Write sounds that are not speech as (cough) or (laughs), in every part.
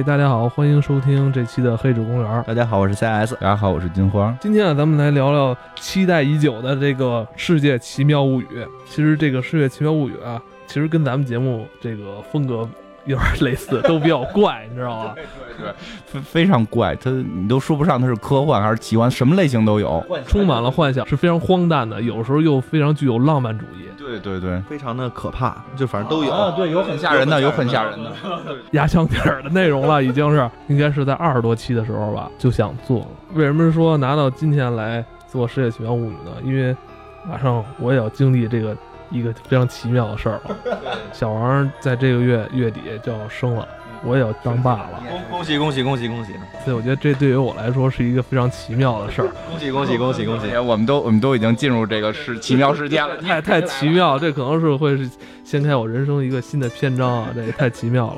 哎，大家好，欢迎收听这期的《黑纸公园》。大家好，我是 CS。大家好，我是金花。今天啊，咱们来聊聊期待已久的这个《世界奇妙物语》。其实这个《世界奇妙物语》啊，其实跟咱们节目这个风格有点类似，都比较怪，你知道吗？(laughs) 对对对，非非常怪，它你都说不上它是科幻还是奇幻，什么类型都有，充满了幻想，是非常荒诞的，有时候又非常具有浪漫主义。对对对，非常的可怕，就反正都有。啊，对，有很吓人的，有很吓人的，压箱底儿的内容了，已经是应该是在二十多期的时候吧，就想做了。为什么说拿到今天来做《世界奇妙物语》呢？因为马上我也要经历这个一个非常奇妙的事儿了。小王在这个月月底就要生了。我也要当爸了，恭恭喜恭喜恭喜恭喜！所以我觉得这对于我来说是一个非常奇妙的事儿。恭喜恭喜恭喜恭喜！我们都我们都已经进入这个是奇妙世界了，太太奇妙，这可能是会是掀开我人生一个新的篇章啊！这也太奇妙了，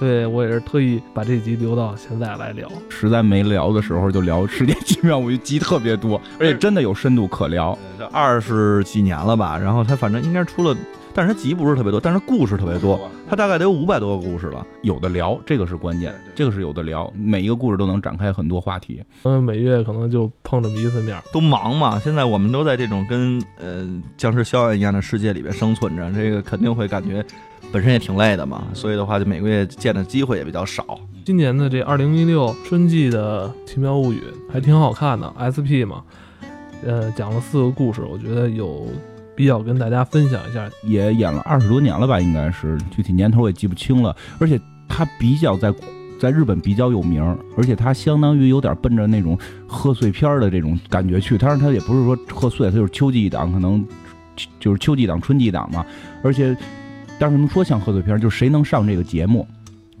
所以我也是特意把这集留到现在来聊。实在没聊的时候就聊世界奇妙，我觉得集特别多，而且真的有深度可聊。这二十几年了吧？然后他反正应该出了。但是它集不是特别多，但是故事特别多，它大概得有五百多个故事了，有的聊，这个是关键，这个是有的聊，每一个故事都能展开很多话题。嗯，每月可能就碰这么一次面，都忙嘛。现在我们都在这种跟呃僵尸肖恩一样的世界里边生存着，这个肯定会感觉本身也挺累的嘛。所以的话，就每个月见的机会也比较少。今年的这二零一六春季的《奇妙物语》还挺好看的，SP 嘛，呃，讲了四个故事，我觉得有。必要跟大家分享一下，也演了二十多年了吧，应该是具体年头我也记不清了。而且他比较在在日本比较有名，而且他相当于有点奔着那种贺岁片的这种感觉去。但是他也不是说贺岁，他就是秋季档，可能就是秋季档、春季档嘛。而且，但是能说像贺岁片，就是谁能上这个节目，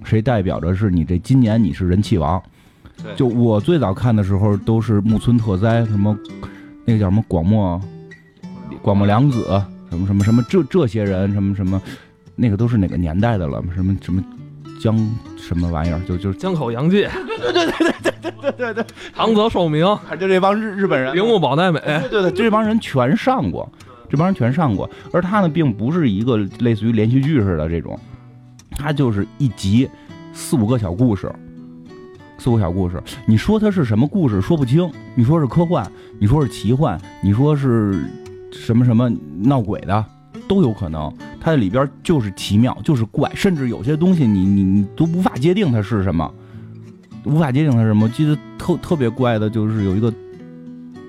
谁代表着是你这今年你是人气王。就我最早看的时候都是木村拓哉，什么那个叫什么广末。广末凉子，什么什么什么，这这些人，什么什么，那个都是哪个年代的了？什么什么江什么玩意儿？就就是江口洋介，(laughs) 对对对对对对对对对，唐泽寿明，就这帮日日本人，铃木保奈美，对对对，这帮人全上过，(laughs) 这帮人全上过。而他呢，并不是一个类似于连续剧似的这种，他就是一集四五个小故事，四五小故事。你说它是什么故事？说不清。你说是科幻，你说是奇幻，你说是。什么什么闹鬼的都有可能，它里边就是奇妙，就是怪，甚至有些东西你你你都无法界定它是什么，无法界定它是什么。记得特特别怪的就是有一个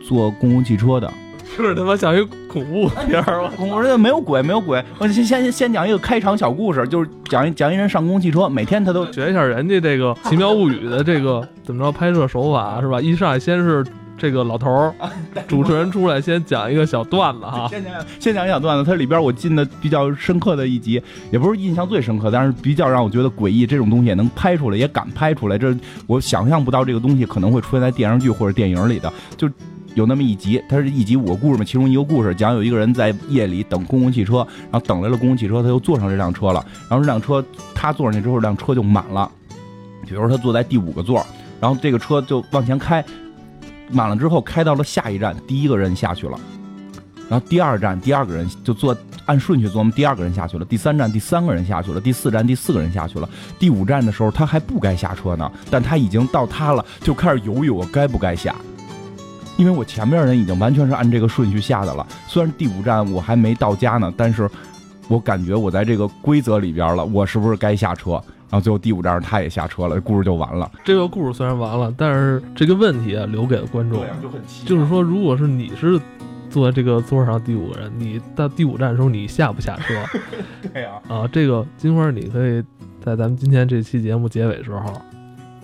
坐公共汽车的，就是他妈像一恐怖片儿恐怖片没有鬼，没有鬼。我先先先讲一个开场小故事，就是讲一讲一人上公共汽车，每天他都学一下人家这个奇妙物语的这个怎么着拍摄手法是吧？一上来先是。这个老头儿，主持人出来先讲一个小段子哈，先讲先讲一小段子。它里边我进的比较深刻的一集，也不是印象最深刻，但是比较让我觉得诡异，这种东西也能拍出来，也敢拍出来。这我想象不到这个东西可能会出现在电视剧或者电影里的。就有那么一集，它是一集五个故事嘛，其中一个故事讲有一个人在夜里等公共汽车，然后等来了公共汽车，他又坐上这辆车了，然后这辆车他坐上去之后，这辆车就满了。比如说他坐在第五个座，然后这个车就往前开。满了之后，开到了下一站，第一个人下去了，然后第二站第二个人就坐，按顺序坐，第二个人下去了，第三站第三个人下去了，第四站第四个人下去了，第五站的时候他还不该下车呢，但他已经到他了，就开始犹豫我该不该下，因为我前面人已经完全是按这个顺序下的了，虽然第五站我还没到家呢，但是我感觉我在这个规则里边了，我是不是该下车？然后最后第五站他也下车了，故事就完了。这个故事虽然完了，但是这个问题啊留给了观众，就是说，如果是你是坐在这个座上第五个人，你到第五站的时候你下不下车？(laughs) 对呀。啊，这个金花，你可以在咱们今天这期节目结尾时候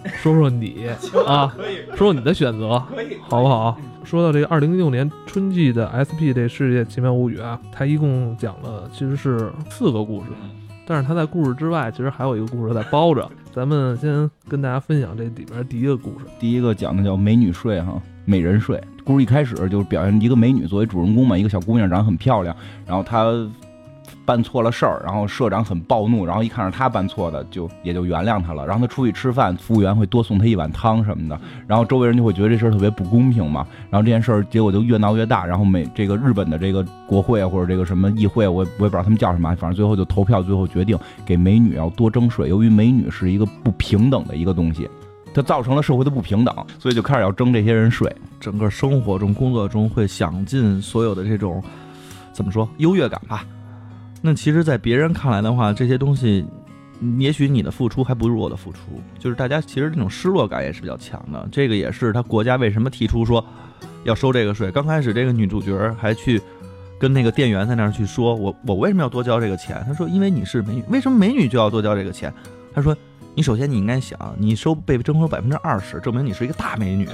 说说你 (laughs) 啊，说说你的选择，可以，好不好？说到这个二零一六年春季的 SP 这世界奇妙物语啊，它一共讲了其实是四个故事。但是它在故事之外，其实还有一个故事在包着。咱们先跟大家分享这里边第一个故事。第一个讲的叫美女睡哈，美人睡。故事一开始就是表现一个美女作为主人公嘛，一个小姑娘长得很漂亮，然后她办错了事儿，然后社长很暴怒，然后一看是他办错的，就也就原谅他了。然后他出去吃饭，服务员会多送他一碗汤什么的，然后周围人就会觉得这事儿特别不公平嘛。然后这件事儿结果就越闹越大，然后美这个日本的这个国会或者这个什么议会，我我也不知道他们叫什么，反正最后就投票，最后决定给美女要多征税。由于美女是一个不平等的一个东西，它造成了社会的不平等，所以就开始要征这些人税。整个生活中、工作中会想尽所有的这种怎么说优越感吧。那其实，在别人看来的话，这些东西，也许你的付出还不如我的付出，就是大家其实这种失落感也是比较强的。这个也是他国家为什么提出说要收这个税。刚开始这个女主角还去跟那个店员在那儿去说，我我为什么要多交这个钱？他说因为你是美女，为什么美女就要多交这个钱？他说你首先你应该想，你收被征收百分之二十，证明你是一个大美女。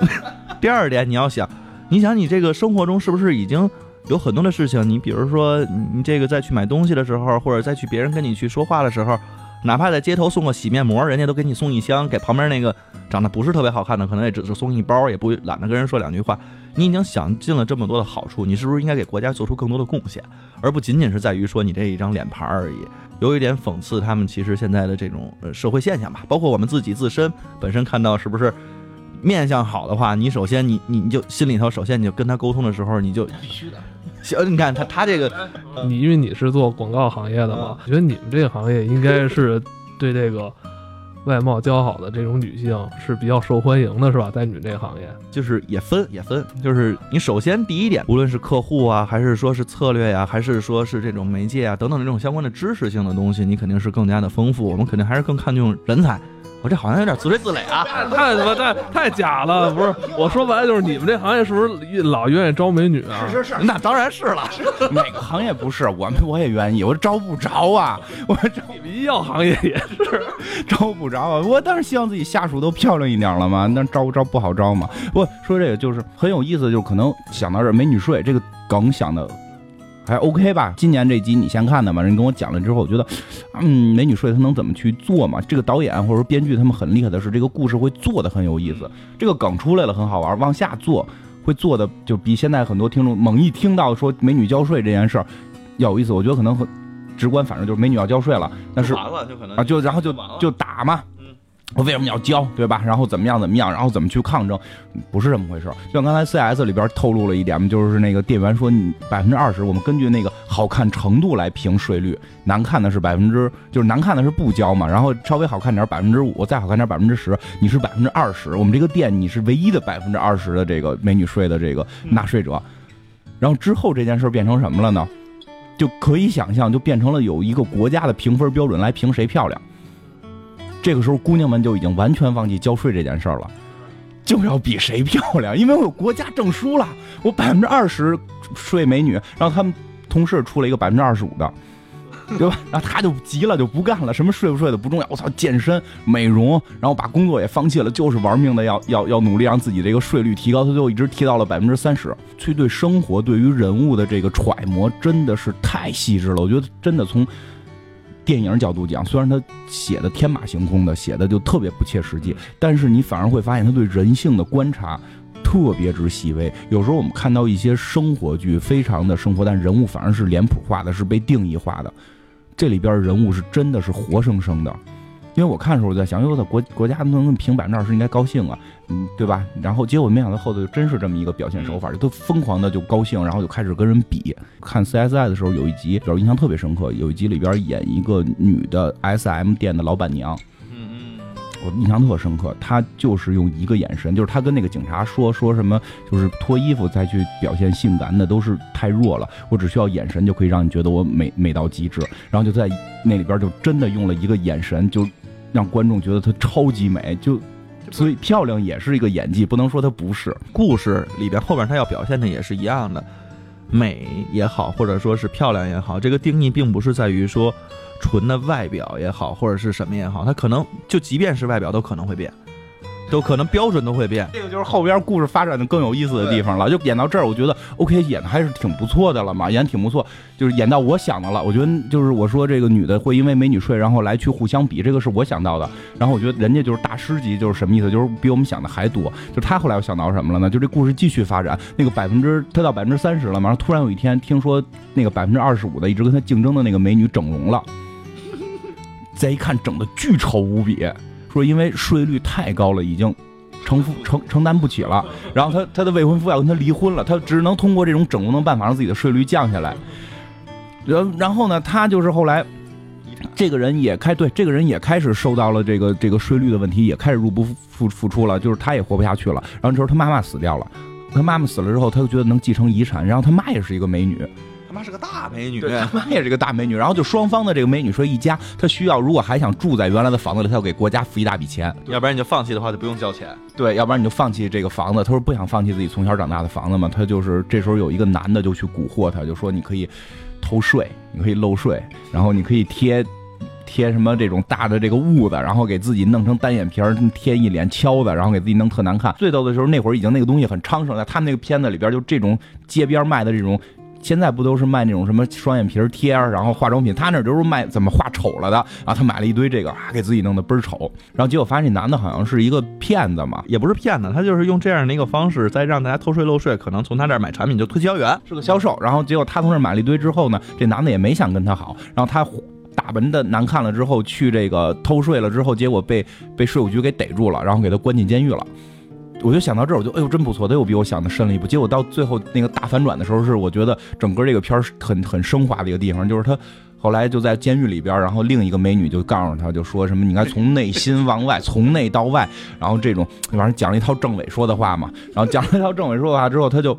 (laughs) 第二点你要想，你想你这个生活中是不是已经？有很多的事情，你比如说，你这个再去买东西的时候，或者再去别人跟你去说话的时候，哪怕在街头送个洗面膜，人家都给你送一箱，给旁边那个长得不是特别好看的，可能也只是送一包，也不懒得跟人说两句话。你已经想尽了这么多的好处，你是不是应该给国家做出更多的贡献，而不仅仅是在于说你这一张脸盘而已？有一点讽刺他们其实现在的这种呃社会现象吧，包括我们自己自身本身看到是不是？面相好的话，你首先你你你就心里头首先你就跟他沟通的时候，你就必须的。(laughs) 行，你看他他这个，你因为你是做广告行业的嘛，我觉得你们这个行业应该是对这个外貌姣好的这种女性是比较受欢迎的，是吧？在你们这个行业，就是也分也分，就是你首先第一点，无论是客户啊，还是说是策略呀，还是说是这种媒介啊等等这种相关的知识性的东西，你肯定是更加的丰富。我们肯定还是更看重人才。我这好像有点自吹自擂啊，(laughs) 太他妈太太假了！不是，我说白了就是你们这行业是不是老愿意招美女啊？是是是，那当然是了。(laughs) 哪个行业不是？我们我也愿意，我招不着啊！我招你们医药行业也是 (laughs) 招不着啊！我当然希望自己下属都漂亮一点了嘛，那招不招不好招嘛。不说这个就是很有意思，就是可能想到这美女税这个梗想的。还 OK 吧？今年这集你先看的嘛？人跟我讲了之后，我觉得，嗯，美女睡她能怎么去做嘛？这个导演或者说编剧他们很厉害的是，这个故事会做的很有意思，这个梗出来了很好玩，往下做会做的就比现在很多听众猛一听到说美女交税这件事儿要有意思。我觉得可能很直观，反正就是美女要交税了，但是完了就可能啊，就然后就就打嘛。我为什么要交，对吧？然后怎么样怎么样，然后怎么去抗争，不是这么回事。就像刚才 CS 里边透露了一点嘛，就是那个店员说，你百分之二十，我们根据那个好看程度来评税率，难看的是百分之，就是难看的是不交嘛。然后稍微好看点百分之五，再好看点百分之十，你是百分之二十。我们这个店你是唯一的百分之二十的这个美女税的这个纳税者。然后之后这件事变成什么了呢？就可以想象，就变成了有一个国家的评分标准来评谁漂亮。这个时候，姑娘们就已经完全忘记交税这件事儿了，就要比谁漂亮，因为我有国家证书了，我百分之二十税美女，然后他们同事出了一个百分之二十五的，对吧？然后他就急了，就不干了，什么税不税的不重要，我操，健身美容，然后把工作也放弃了，就是玩命的要要要努力让自己这个税率提高，他最后一直提到了百分之三十。去对生活、对于人物的这个揣摩，真的是太细致了，我觉得真的从。电影角度讲，虽然他写的天马行空的，写的就特别不切实际，但是你反而会发现他对人性的观察特别之细微。有时候我们看到一些生活剧，非常的生活，但人物反而是脸谱化的，是被定义化的。这里边人物是真的是活生生的。因为我看的时候我在想，因为我国国家能评百分之二十应该高兴啊，嗯，对吧？然后结果没想到后头真是这么一个表现手法，就都疯狂的就高兴，然后就开始跟人比。看 CSI 的时候有一集，比如印象特别深刻，有一集里边演一个女的 SM 店的老板娘，嗯嗯，我印象特深刻，她就是用一个眼神，就是她跟那个警察说说什么，就是脱衣服再去表现性感的都是太弱了，我只需要眼神就可以让你觉得我美美到极致。然后就在那里边就真的用了一个眼神就。让观众觉得她超级美，就所以漂亮也是一个演技，不能说她不是。故事里边后边她要表现的也是一样的，美也好，或者说是漂亮也好，这个定义并不是在于说纯的外表也好，或者是什么也好，它可能就即便是外表都可能会变。都可能标准都会变。这个就是后边故事发展的更有意思的地方了。就演到这儿，我觉得 OK 演的还是挺不错的了嘛，演得挺不错。就是演到我想的了，我觉得就是我说这个女的会因为美女睡，然后来去互相比，这个是我想到的。然后我觉得人家就是大师级，就是什么意思？就是比我们想的还多。就他后来又想到什么了呢？就这故事继续发展，那个百分之他到百分之三十了嘛，然后突然有一天听说那个百分之二十五的一直跟他竞争的那个美女整容了，再一看整的巨丑无比，说因为税率太高了，已经承负 (laughs) 承承担不起了。然后他他的未婚夫要跟他离婚了，他只能通过这种整容的办法让自己的税率降下来。然然后呢，他就是后来这个人也开对这个人也开始受到了这个这个税率的问题，也开始入不敷付出了，就是他也活不下去了。然后这时候他妈妈死掉了，他妈妈死了之后，他就觉得能继承遗产。然后他妈也是一个美女，他妈是个大美女，对，(laughs) 他妈也是个大美女。然后就双方的这个美女说一家，她需要如果还想住在原来的房子里，她要给国家付一大笔钱。要不然你就放弃的话就不用交钱。对，要不然你就放弃这个房子。她说不想放弃自己从小长大的房子嘛。她就是这时候有一个男的就去蛊惑她，就说你可以偷税，你可以漏税，然后你可以贴贴什么这种大的这个痦子，然后给自己弄成单眼皮儿，贴一脸敲子，然后给自己弄特难看。最逗的时候，那会儿已经那个东西很昌盛，在他们那个片子里边，就这种街边卖的这种。现在不都是卖那种什么双眼皮儿贴儿，然后化妆品，他那都是卖怎么画丑了的。然后他买了一堆这个啊，给自己弄得倍儿丑。然后结果发现这男的好像是一个骗子嘛，也不是骗子，他就是用这样的一个方式，在让大家偷税漏税，可能从他这儿买产品就推销员，是个销售。然后结果他从这儿买了一堆之后呢，这男的也没想跟他好，然后他打扮的难看了之后，去这个偷税了之后，结果被被税务局给逮住了，然后给他关进监狱了。我就想到这儿，我就哎呦真不错，他又比我想的深了一步。结果到最后那个大反转的时候，是我觉得整个这个片儿很很升华的一个地方，就是他后来就在监狱里边，然后另一个美女就告诉他，就说什么你应该从内心往外，从内到外，然后这种反正讲了一套政委说的话嘛，然后讲了一套政委说的话之后，他就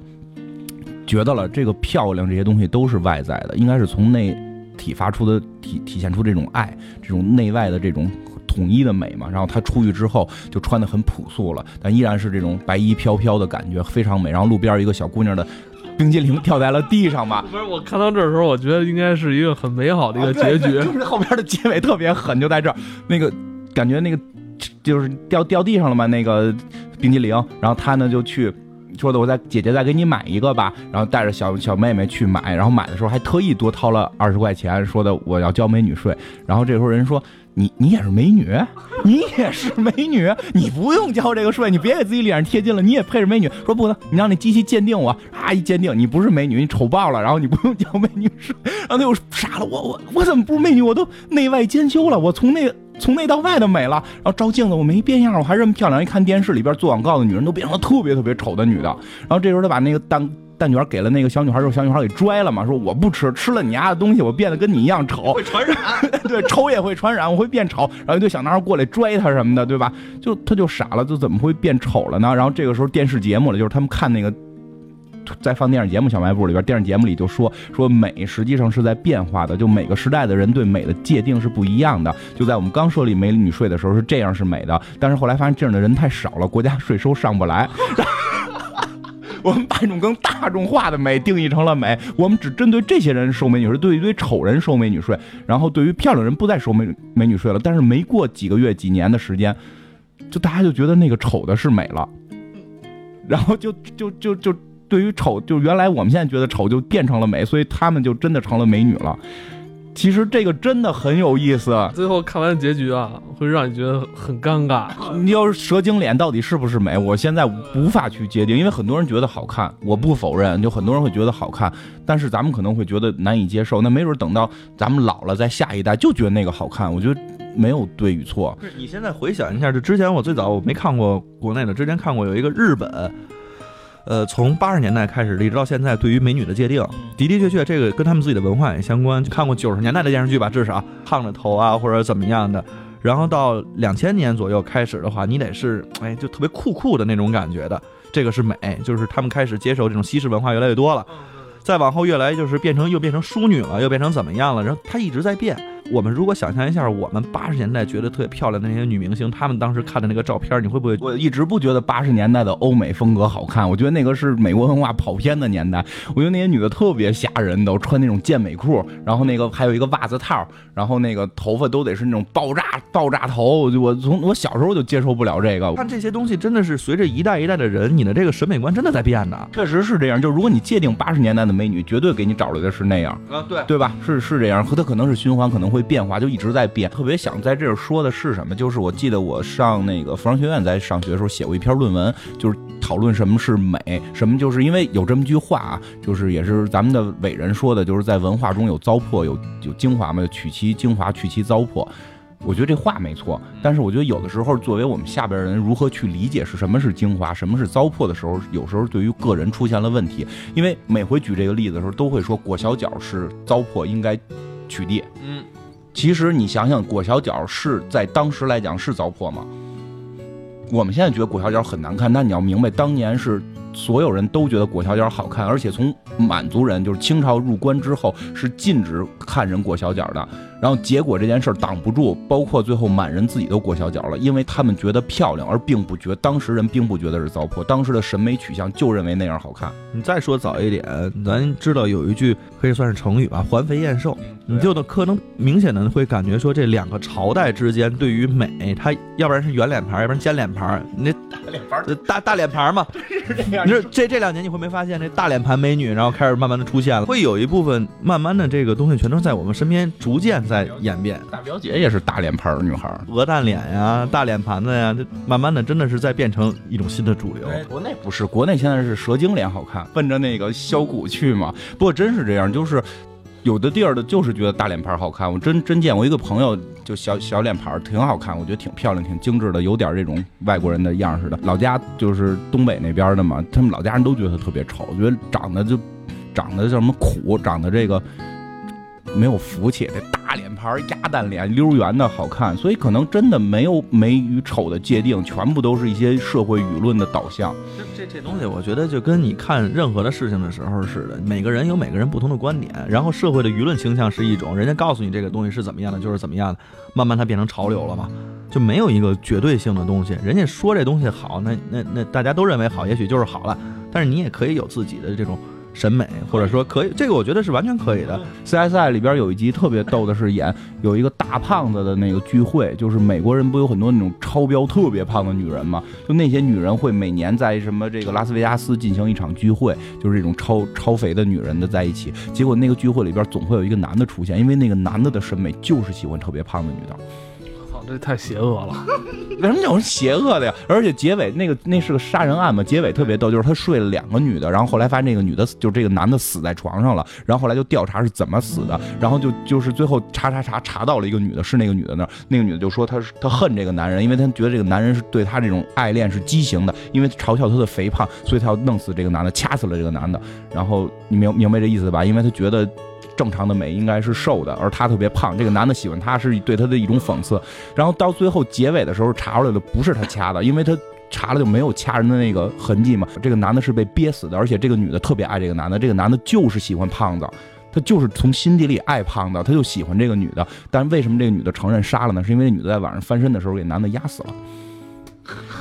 觉得了这个漂亮这些东西都是外在的，应该是从内体发出的体体现出这种爱，这种内外的这种。统一的美嘛，然后她出去之后就穿的很朴素了，但依然是这种白衣飘飘的感觉，非常美。然后路边一个小姑娘的冰激凌掉在了地上吧。不是，我看到这儿的时候，我觉得应该是一个很美好的一个结局。就是后边的结尾特别狠，就在这儿，那个感觉那个就是掉掉地上了嘛，那个冰激凌。然后他呢就去说的，我再姐姐再给你买一个吧。然后带着小小妹妹去买，然后买的时候还特意多掏了二十块钱，说的我要交美女税。然后这时候人说。你你也是美女，你也是美女，你不用交这个税，你别给自己脸上贴金了，你也配是美女。说不能，你让那机器鉴定我，啊一鉴定你不是美女，你丑爆了，然后你不用交美女税。然后他又傻了，我我我怎么不是美女？我都内外兼修了，我从内从内到外的美了。然后照镜子我没变样，我还这么漂亮。一看电视里边做广告的女人都变成了特别特别丑的女的。然后这时候他把那个蛋。蛋卷给了那个小女孩之后，小女孩给拽了嘛，说我不吃，吃了你家的东西，我变得跟你一样丑，会传染，(laughs) 对，丑也会传染，我会变丑。然后一堆小男孩过来拽他什么的，对吧？就他就傻了，就怎么会变丑了呢？然后这个时候电视节目了，就是他们看那个在放电视节目小卖部里边，电视节目里就说说美实际上是在变化的，就每个时代的人对美的界定是不一样的。就在我们刚设立美女税的时候是这样是美的，但是后来发现这样的人太少了，国家税收上不来。(laughs) 我们把一种更大众化的美定义成了美，我们只针对这些人收美女税，对一堆丑人收美女税，然后对于漂亮人不再收美美女税了。但是没过几个月、几年的时间，就大家就觉得那个丑的是美了，然后就就就就对于丑，就原来我们现在觉得丑就变成了美，所以他们就真的成了美女了。其实这个真的很有意思。最后看完结局啊，会让你觉得很尴尬。你要是蛇精脸到底是不是美？我现在无法去界定，因为很多人觉得好看，我不否认，就很多人会觉得好看，但是咱们可能会觉得难以接受。那没准等到咱们老了，在下一代就觉得那个好看。我觉得没有对与错。你现在回想一下，就之前我最早我没看过国内的，之前看过有一个日本。呃，从八十年代开始，一直到现在，对于美女的界定的的确确，这个跟他们自己的文化也相关。看过九十年代的电视剧吧，至少烫着头啊，或者怎么样的。然后到两千年左右开始的话，你得是哎，就特别酷酷的那种感觉的，这个是美。就是他们开始接受这种西式文化越来越多了。再往后越来就是变成又变成淑女了，又变成怎么样了？然后它一直在变。我们如果想象一下，我们八十年代觉得特别漂亮的那些女明星，她们当时看的那个照片，你会不会？我一直不觉得八十年代的欧美风格好看，我觉得那个是美国文化跑偏的年代。我觉得那些女的特别吓人，都穿那种健美裤，然后那个还有一个袜子套，然后那个头发都得是那种爆炸爆炸头。我我从我小时候就接受不了这个。看这些东西真的是随着一代一代的人，你的这个审美观真的在变的。确实是这样，就如果你界定八十年代的美女，绝对给你找来的是那样啊，对对吧？是是这样，和她可能是循环，可能会会变化，就一直在变。特别想在这儿说的是什么？就是我记得我上那个服装学院在上学的时候写过一篇论文，就是讨论什么是美，什么就是因为有这么句话啊，就是也是咱们的伟人说的，就是在文化中有糟粕，有有精华嘛，取其精华，去其糟粕。我觉得这话没错，但是我觉得有的时候，作为我们下边人如何去理解是什么是精华，什么是糟粕的时候，有时候对于个人出现了问题。因为每回举这个例子的时候，都会说裹小脚是糟粕，应该取缔。嗯，其实你想想，裹小脚是在当时来讲是糟粕吗？我们现在觉得裹小脚很难看，但你要明白，当年是。所有人都觉得裹小脚好看，而且从满族人就是清朝入关之后是禁止看人裹小脚的。然后结果这件事挡不住，包括最后满人自己都裹小脚了，因为他们觉得漂亮，而并不觉当时人并不觉得是糟粕，当时的审美取向就认为那样好看。你再说早一点，咱知道有一句可以算是成语吧，“环肥燕瘦”，你就能可能明显的会感觉说这两个朝代之间对于美，它要不然是圆脸盘，要不然尖脸盘，那脸盘，大大脸盘嘛，(laughs) 是这样。你说这这两年你会没发现这大脸盘美女，然后开始慢慢的出现了，会有一部分慢慢的这个东西全都在我们身边逐渐在演变。大表姐也是大脸盘女孩，鹅蛋脸呀，大脸盘子呀，这慢慢的真的是在变成一种新的主流。国内不是，国内现在是蛇精脸好看，奔着那个削骨去嘛。不过真是这样，就是有的地儿的就是觉得大脸盘好看。我真真见过一个朋友，就小小脸盘挺好看，我觉得挺漂亮、挺精致的，有点这种外国人的样似的。老家就是东北那边的嘛，他们老家人都觉得特别丑，觉得长得就长得叫什么苦，长得这个没有福气。这大脸盘、鸭蛋脸、溜圆的好看，所以可能真的没有美与丑的界定，全部都是一些社会舆论的导向。这这这东西，我觉得就跟你看任何的事情的时候似的，每个人有每个人不同的观点，然后社会的舆论倾向是一种，人家告诉你这个东西是怎么样的，就是怎么样的，慢慢它变成潮流了嘛，就没有一个绝对性的东西。人家说这东西好，那那那大家都认为好，也许就是好了，但是你也可以有自己的这种。审美，或者说可以，这个我觉得是完全可以的。CSI 里边有一集特别逗的是演有一个大胖子的那个聚会，就是美国人不有很多那种超标特别胖的女人嘛？就那些女人会每年在什么这个拉斯维加斯进行一场聚会，就是这种超超肥的女人的在一起。结果那个聚会里边总会有一个男的出现，因为那个男的的审美就是喜欢特别胖的女的。这太邪恶了，(laughs) 为什么叫邪恶的呀？而且结尾那个那是个杀人案嘛，结尾特别逗，就是他睡了两个女的，然后后来发现那个女的就这个男的死在床上了，然后后来就调查是怎么死的，然后就就是最后查查查查到了一个女的，是那个女的那儿，那个女的就说她是她恨这个男人，因为她觉得这个男人是对她这种爱恋是畸形的，因为嘲笑她的肥胖，所以她要弄死这个男的，掐死了这个男的，然后你明明白这意思吧？因为她觉得。正常的美应该是瘦的，而她特别胖。这个男的喜欢她是对她的一种讽刺。然后到最后结尾的时候查出来的不是他掐的，因为他查了就没有掐人的那个痕迹嘛。这个男的是被憋死的，而且这个女的特别爱这个男的。这个男的就是喜欢胖子，他就是从心底里爱胖子，他就喜欢这个女的。但为什么这个女的承认杀了呢？是因为那女的在晚上翻身的时候给男的压死了。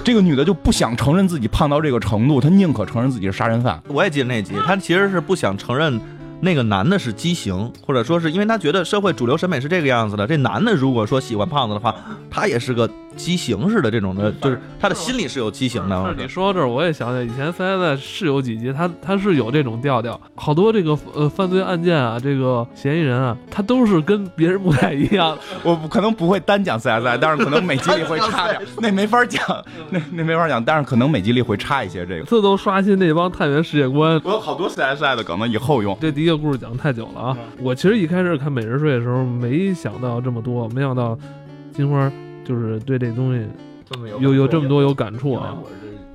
这个女的就不想承认自己胖到这个程度，她宁可承认自己是杀人犯。我也记得那集，她其实是不想承认。那个男的是畸形，或者说是因为他觉得社会主流审美是这个样子的。这男的如果说喜欢胖子的话，他也是个。畸形似的这种的，就是他的心里是有畸形的。你说到这儿，我也想起来，以前 CSI 是有几集，他他是有这种调调，好多这个呃犯罪案件啊，这个嫌疑人啊，他都是跟别人不太一样。(laughs) 我可能不会单讲 CSI，但是可能每集里会差点，(laughs) 那没法讲，那那没法讲，但是可能每集里会差一些这个，这都刷新那帮探员世界观。我有好多 CSI 的梗呢，以后用。这第一个故事讲太久了啊！我其实一开始看《美人睡》的时候，没想到这么多，没想到金花就是对这东西。有有这么多有感触啊！我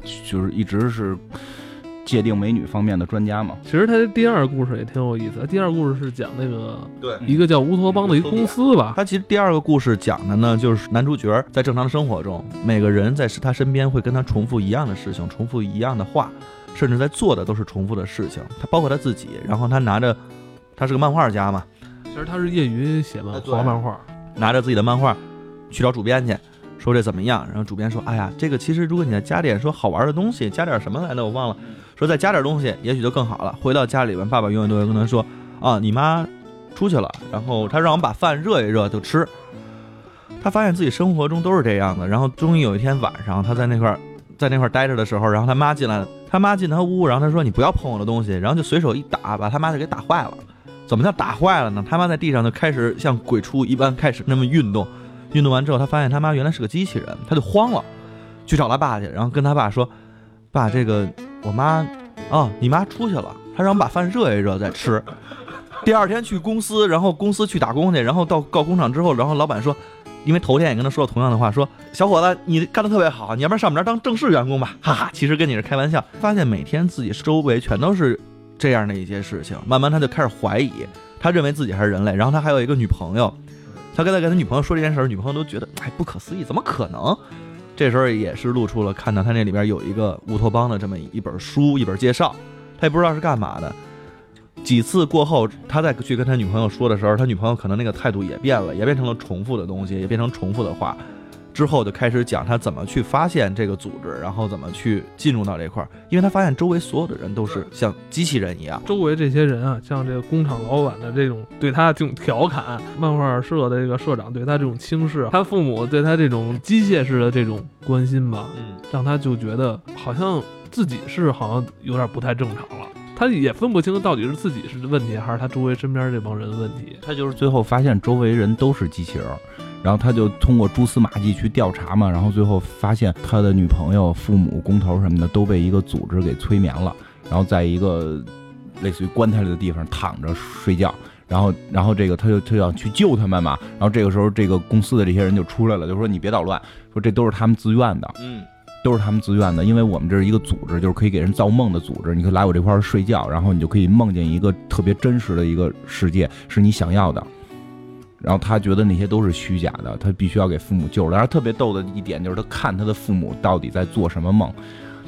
是就是一直是界定美女方面的专家嘛。其实他的第二个故事也挺有意思。第二个故事是讲那个对一个叫乌托邦的一个公司吧。他其实第二个故事讲的呢，就是男主角在正常的生活中，每个人在他身边会跟他重复一样的事情，重复一样的话，甚至在做的都是重复的事情。他包括他自己，然后他拿着，他是个漫画家嘛。其实他是业余写漫画漫画，拿着自己的漫画去找主编去，说这怎么样？然后主编说：“哎呀，这个其实如果你再加点说好玩的东西，加点什么来的？我忘了。说再加点东西，也许就更好了。回到家里边，爸爸永远都会跟他说：啊，你妈出去了，然后他让我们把饭热一热就吃。他发现自己生活中都是这样的。然后终于有一天晚上，他在那块儿在那块儿待着的时候，然后他妈进来了，他妈进他屋，然后他说：你不要碰我的东西，然后就随手一打，把他妈就给打坏了。怎么叫打坏了呢？他妈在地上就开始像鬼畜一般开始那么运动。运动完之后，他发现他妈原来是个机器人，他就慌了，去找他爸去，然后跟他爸说：“爸，这个我妈，啊，你妈出去了，她让我们把饭热一热再吃。”第二天去公司，然后公司去打工去，然后到到工厂之后，然后老板说，因为头天也跟他说了同样的话，说小伙子，你干的特别好，你要不然上我们这儿当正式员工吧，哈哈，其实跟你是开玩笑。发现每天自己周围全都是这样的一些事情，慢慢他就开始怀疑，他认为自己还是人类，然后他还有一个女朋友。他跟他跟他女朋友说这件事儿，女朋友都觉得哎不可思议，怎么可能？这时候也是露出了看到他那里边有一个乌托邦的这么一本书，一本介绍，他也不知道是干嘛的。几次过后，他再去跟他女朋友说的时候，他女朋友可能那个态度也变了，也变成了重复的东西，也变成重复的话。之后就开始讲他怎么去发现这个组织，然后怎么去进入到这块儿，因为他发现周围所有的人都是像机器人一样。周围这些人啊，像这个工厂老板的这种对他这种调侃，漫画社的这个社长对他这种轻视，他父母对他这种机械式的这种关心吧，嗯，让他就觉得好像自己是好像有点不太正常了。他也分不清到底是自己是问题，还是他周围身边这帮人的问题。他就是最后发现周围人都是机器人，然后他就通过蛛丝马迹去调查嘛，然后最后发现他的女朋友、父母、工头什么的都被一个组织给催眠了，然后在一个类似于棺材里的地方躺着睡觉。然后，然后这个他就他就要去救他们嘛。然后这个时候，这个公司的这些人就出来了，就说你别捣乱，说这都是他们自愿的。嗯，都是他们自愿的，因为我们这是一个组织，就是可以给人造梦的组织。你可以来我这块儿睡觉，然后你就可以梦见一个特别真实的一个世界，是你想要的。然后他觉得那些都是虚假的，他必须要给父母救了。然后特别逗的一点就是，他看他的父母到底在做什么梦。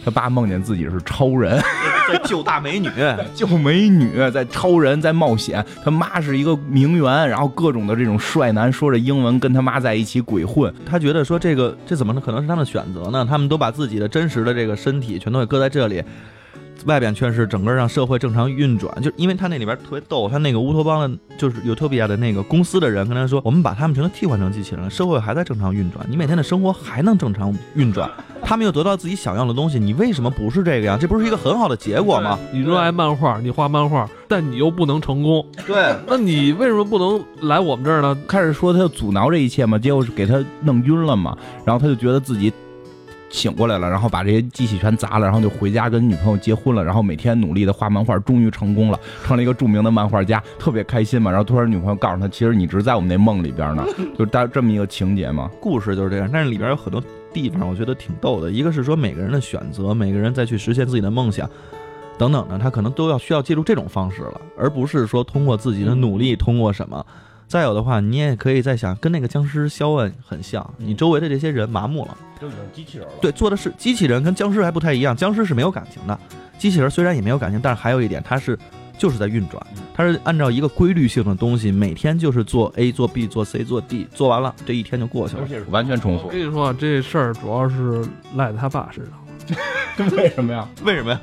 他爸梦见自己是超人，(laughs) 在救大美女，救美女，在超人，在冒险。他妈是一个名媛，然后各种的这种帅男说着英文跟他妈在一起鬼混。他觉得说这个这怎么可能是他们的选择呢？他们都把自己的真实的这个身体全都给搁在这里，外边却是整个让社会正常运转。就因为他那里边特别逗，他那个乌托邦的，就是尤特比亚的那个公司的人跟他说，我们把他们全都替换成机器人了，社会还在正常运转，你每天的生活还能正常运转，(laughs) 他们又得到自己想要的东西，你为什么不是这个呀？这不是一个很好的结果吗？你热爱漫画，你画漫画，但你又不能成功，(laughs) 对，那你为什么不能来我们这儿呢？开始说他要阻挠这一切嘛，结果是给他弄晕了嘛，然后他就觉得自己醒过来了，然后把这些机器全砸了，然后就回家跟女朋友结婚了，然后每天努力的画漫画，终于成功了，成了一个著名的漫画家，特别开心嘛。然后突然女朋友告诉他，其实你只是在我们那梦里边呢，(laughs) 就是大这么一个情节嘛。故事就是这样，但是里边有很多地方我觉得挺逗的。一个是说每个人的选择，每个人再去实现自己的梦想，等等的，他可能都要需要借助这种方式了，而不是说通过自己的努力，通过什么。再有的话，你也可以再想，跟那个僵尸肖恩很像，你周围的这些人麻木了，就已经机器人了对，做的是机器人，跟僵尸还不太一样。僵尸是没有感情的，机器人虽然也没有感情，但是还有一点，它是就是在运转，它是按照一个规律性的东西，每天就是做 A 做 B 做 C 做 D，做完了这一天就过去了。且是完全重我跟你说啊，这事儿主要是赖在他爸身上，(laughs) (laughs) 为什么呀？为什么呀？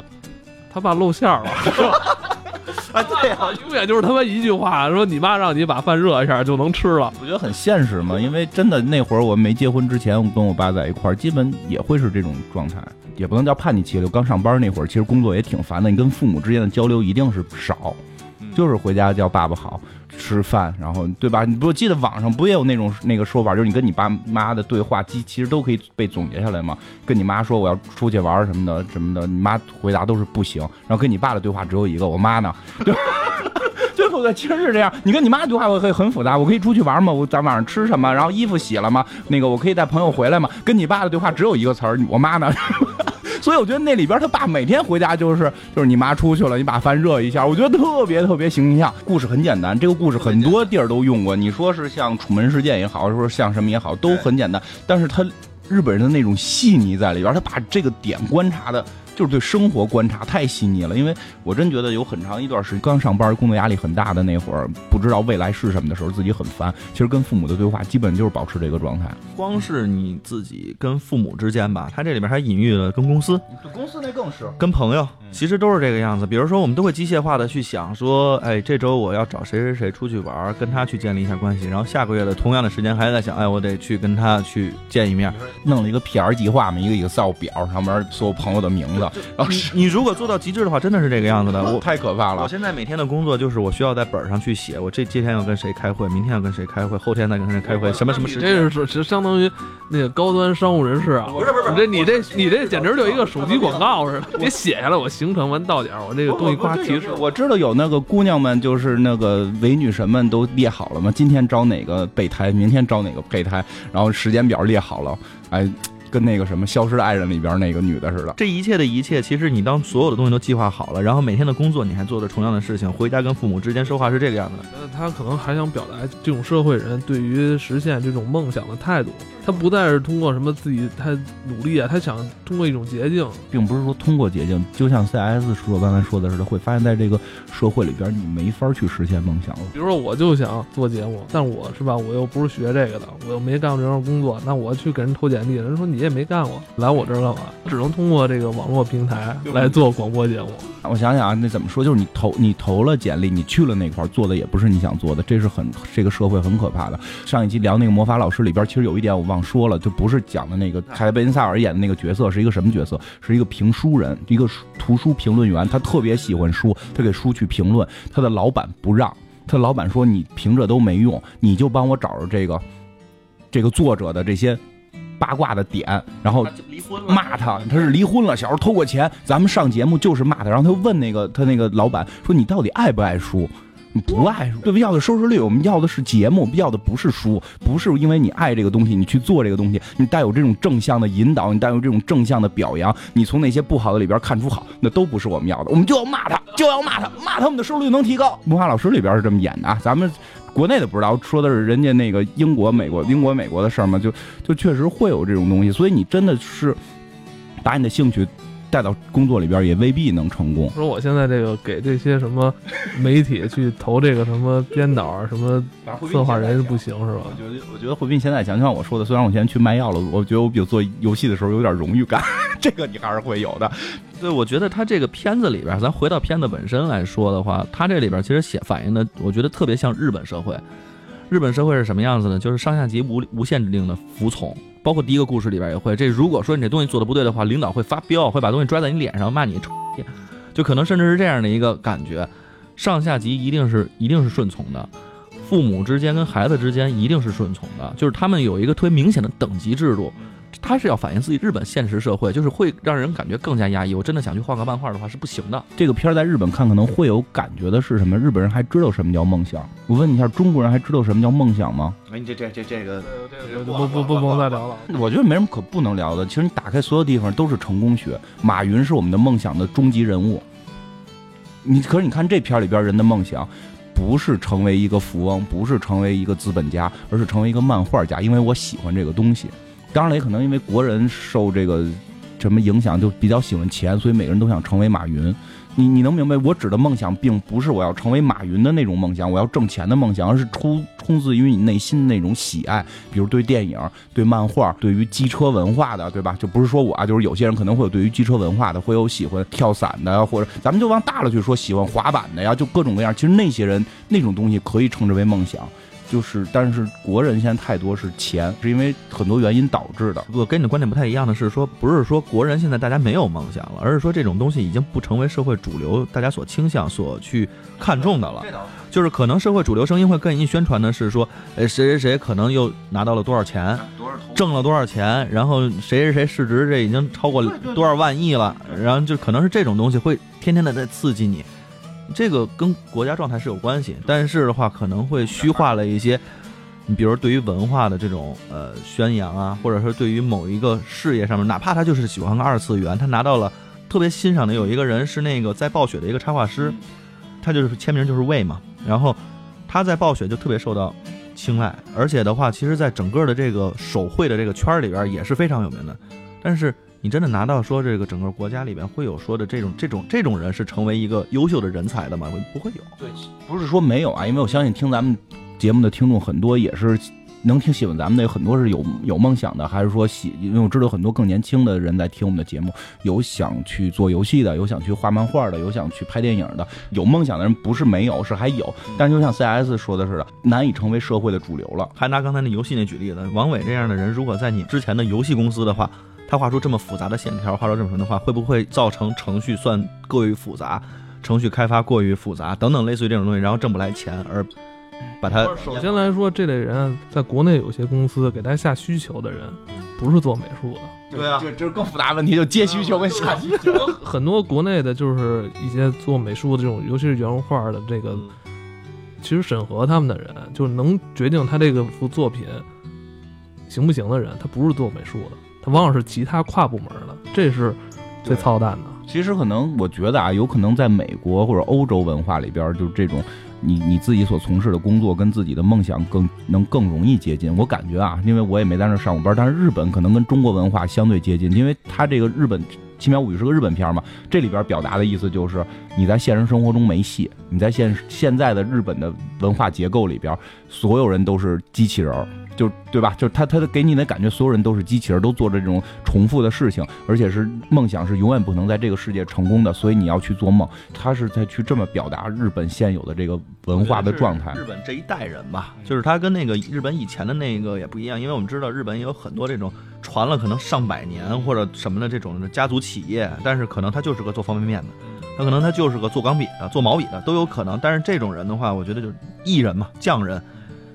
他爸露馅儿了。(laughs) (laughs) 啊，对呀、(laughs) 永远就是他妈一句话，说你妈让你把饭热一下就能吃了。我觉得很现实嘛，因为真的那会儿我没结婚之前，我跟我爸在一块儿，基本也会是这种状态，也不能叫叛逆期了。刚上班那会儿，其实工作也挺烦的，你跟父母之间的交流一定是少，就是回家叫爸爸好，吃饭，然后对吧？你不记得网上不也有那种那个说法，就是你跟你爸妈的对话，其其实都可以被总结下来吗。跟你妈说我要出去玩什么的什么的，你妈回答都是不行。然后跟你爸的对话只有一个，我妈呢？就对不对？其实是这样。你跟你妈对话我可以很复杂，我可以出去玩吗？我咱晚上吃什么？然后衣服洗了吗？那个我可以带朋友回来吗？跟你爸的对话只有一个词儿，我妈呢？所以我觉得那里边他爸每天回家就是就是你妈出去了，你把饭热一下，我觉得特别特别形象。故事很简单，这个故事很多地儿都用过。你说是像楚门事件也好，说像什么也好，都很简单。但是他日本人的那种细腻在里边，他把这个点观察的。就是对生活观察太细腻了。因为我真觉得有很长一段时间，刚上班，工作压力很大的那会儿，不知道未来是什么的时候，自己很烦。其实跟父母的对话，基本就是保持这个状态。光是你自己跟父母之间吧，他这里边还隐喻了跟公司、公司那更是跟朋友，嗯其实都是这个样子。比如说，我们都会机械化的去想说，哎，这周我要找谁谁谁出去玩，跟他去建立一下关系。然后下个月的同样的时间还在想，哎，我得去跟他去见一面。弄了一个 PR 计划嘛，一个 Excel 表上面所有朋友的名字，然后你你如果做到极致的话，真的是这个样子的。我 (laughs) 太可怕了。我现在每天的工作就是我需要在本儿上去写，我这今天要跟谁开会，明天要跟谁开会，后天再跟谁开会，什么什么时间。这是是相当于那个高端商务人士啊！不是不是，你这你这你这简直就一个手机广告似的，你写下来，我行程完到点儿，我这个东西夸提示。我知道有那个姑娘们，就是那个伪女神们都列好了吗？今天招哪个备胎，明天招哪个备胎，然后时间表列好了，哎，跟那个什么《消失的爱人》里边那个女的似的。这一切的一切，其实你当所有的东西都计划好了，然后每天的工作你还做着同样的事情，回家跟父母之间说话是这个样子的。呃他可能还想表达这种社会人对于实现这种梦想的态度。他不再是通过什么自己他努力啊，他想通过一种捷径。并不是说通过捷径，就像 CS 叔叔刚才说的似的，会发现在这个社会里边，你没法去实现梦想了。比如说，我就想做节目，但我是吧，我又不是学这个的，我又没干过这份工作，那我去给人投简历，人说你也没干过，来我这儿干嘛？只能通过这个网络平台来做广播节目。我想想啊，那怎么说？就是你投你投了简历，你去了那块儿做的也不是你想做的，这是很这个社会很可怕的。上一期聊那个魔法老师里边，其实有一点我忘说了，就不是讲的那个凯特·贝恩萨尔演的那个角色是一个什么角色？是一个评书人，一个图书评论员，他特别喜欢书，他给书去评论，他的老板不让，他的老板说你评这都没用，你就帮我找着这个这个作者的这些八卦的点，然后离婚骂他，他是离婚了，小时候偷过钱，咱们上节目就是骂他，然后他问那个他那个老板说你到底爱不爱书？你不爱书，对不？要的收视率，我们要的是节目，要的不是书，不是因为你爱这个东西，你去做这个东西，你带有这种正向的引导，你带有这种正向的表扬，你从那些不好的里边看出好，那都不是我们要的，我们就要骂他，就要骂他，骂他我们的收视率能提高。文化老师里边是这么演的啊，咱们国内的不知道，说的是人家那个英国、美国、英国、美国的事儿嘛，就就确实会有这种东西，所以你真的是把你的兴趣带到工作里边，也未必能成功。说我现在这个给这些什么媒体去投这个什么编导啊、什么策划人不行是吧我？觉得，我觉得会比你现在想像我说的，虽然我现在去卖药了，我觉得我比做游戏的时候有点荣誉感，(laughs) 这个你还是会有的。对，我觉得他这个片子里边，咱回到片子本身来说的话，他这里边其实写反映的，我觉得特别像日本社会。日本社会是什么样子呢？就是上下级无无限制令的服从，包括第一个故事里边也会。这如果说你这东西做的不对的话，领导会发飙，会把东西拽在你脸上骂你臭，就可能甚至是这样的一个感觉。上下级一定是一定是顺从的，父母之间跟孩子之间一定是顺从的，就是他们有一个特别明显的等级制度。它是要反映自己日本现实社会，就是会让人感觉更加压抑。我真的想去画个漫画的话是不行的。这个片儿在日本看可能会有感觉的是什么？日本人还知道什么叫梦想？我问你一下，中国人还知道什么叫梦想吗？哎，你这这这这个，不不不不再聊了。我觉得没什么可不能聊的。其实你打开所有地方都是成功学，马云是我们的梦想的终极人物。你可是你看这片里边人的梦想，不是成为一个富翁，不是成为一个资本家，而是成为一个漫画家，因为我喜欢这个东西。当然了，也可能因为国人受这个什么影响，就比较喜欢钱，所以每个人都想成为马云。你你能明白，我指的梦想，并不是我要成为马云的那种梦想，我要挣钱的梦想，而是出出自于你内心那种喜爱，比如对电影、对漫画、对于机车文化的，对吧？就不是说我啊，就是有些人可能会有对于机车文化的，会有喜欢跳伞的，或者咱们就往大了去说，喜欢滑板的呀，就各种各样。其实那些人那种东西可以称之为梦想。就是，但是国人现在太多是钱，是因为很多原因导致的。我跟你的观点不太一样的是说，不是说国人现在大家没有梦想了，而是说这种东西已经不成为社会主流，大家所倾向、所去看重的了。就是可能社会主流声音会更愿意宣传的是说，呃，谁谁谁可能又拿到了多少钱，挣了多少钱，然后谁谁谁市值这已经超过多少万亿了，然后就可能是这种东西会天天的在刺激你。这个跟国家状态是有关系，但是的话可能会虚化了一些，你比如对于文化的这种呃宣扬啊，或者说对于某一个事业上面，哪怕他就是喜欢个二次元，他拿到了特别欣赏的有一个人是那个在暴雪的一个插画师，他就是签名就是魏嘛，然后他在暴雪就特别受到青睐，而且的话，其实在整个的这个手绘的这个圈里边也是非常有名的，但是你真的拿到说这个整个国家里边会有说的这种这种这种人是成为一个优秀的人才的吗？不会有。对，不是说没有啊，因为我相信听咱们节目的听众很多也是能听喜欢咱们的，有很多是有有梦想的，还是说喜，因为我知道很多更年轻的人在听我们的节目，有想去做游戏的，有想去画漫画的，有想去拍电影的，有梦想的人不是没有，是还有，但是就像 CS 说的似的，难以成为社会的主流了。还拿刚才那游戏那举例子，王伟这样的人，如果在你之前的游戏公司的话。他画出这么复杂的线条，画出这么什么的话，会不会造成程序算过于复杂，程序开发过于复杂等等类似于这种东西，然后挣不来钱，而把他首先来说，这类人在国内有些公司给他下需求的人，不是做美术的。对啊，这这是更复杂问题，就接需求跟下需求。很多国内的就是一些做美术的这种，尤其是原画的这个，其实审核他们的人，就是能决定他这个幅作品行不行的人，他不是做美术的。他往往是其他跨部门的，这是最操蛋的。其实可能我觉得啊，有可能在美国或者欧洲文化里边，就是这种你你自己所从事的工作跟自己的梦想更能更容易接近。我感觉啊，因为我也没在那上过班，但是日本可能跟中国文化相对接近，因为它这个日本《奇妙物语》是个日本片嘛，这里边表达的意思就是你在现实生活中没戏，你在现现在的日本的文化结构里边，所有人都是机器人。就对吧？就是他，他的给你的感觉，所有人都是机器人，都做着这种重复的事情，而且是梦想是永远不能在这个世界成功的，所以你要去做梦。他是在去这么表达日本现有的这个文化的状态。日本这一代人吧，就是他跟那个日本以前的那个也不一样，因为我们知道日本也有很多这种传了可能上百年或者什么的这种家族企业，但是可能他就是个做方便面的，他可能他就是个做钢笔的、做毛笔的都有可能。但是这种人的话，我觉得就是艺人嘛，匠人。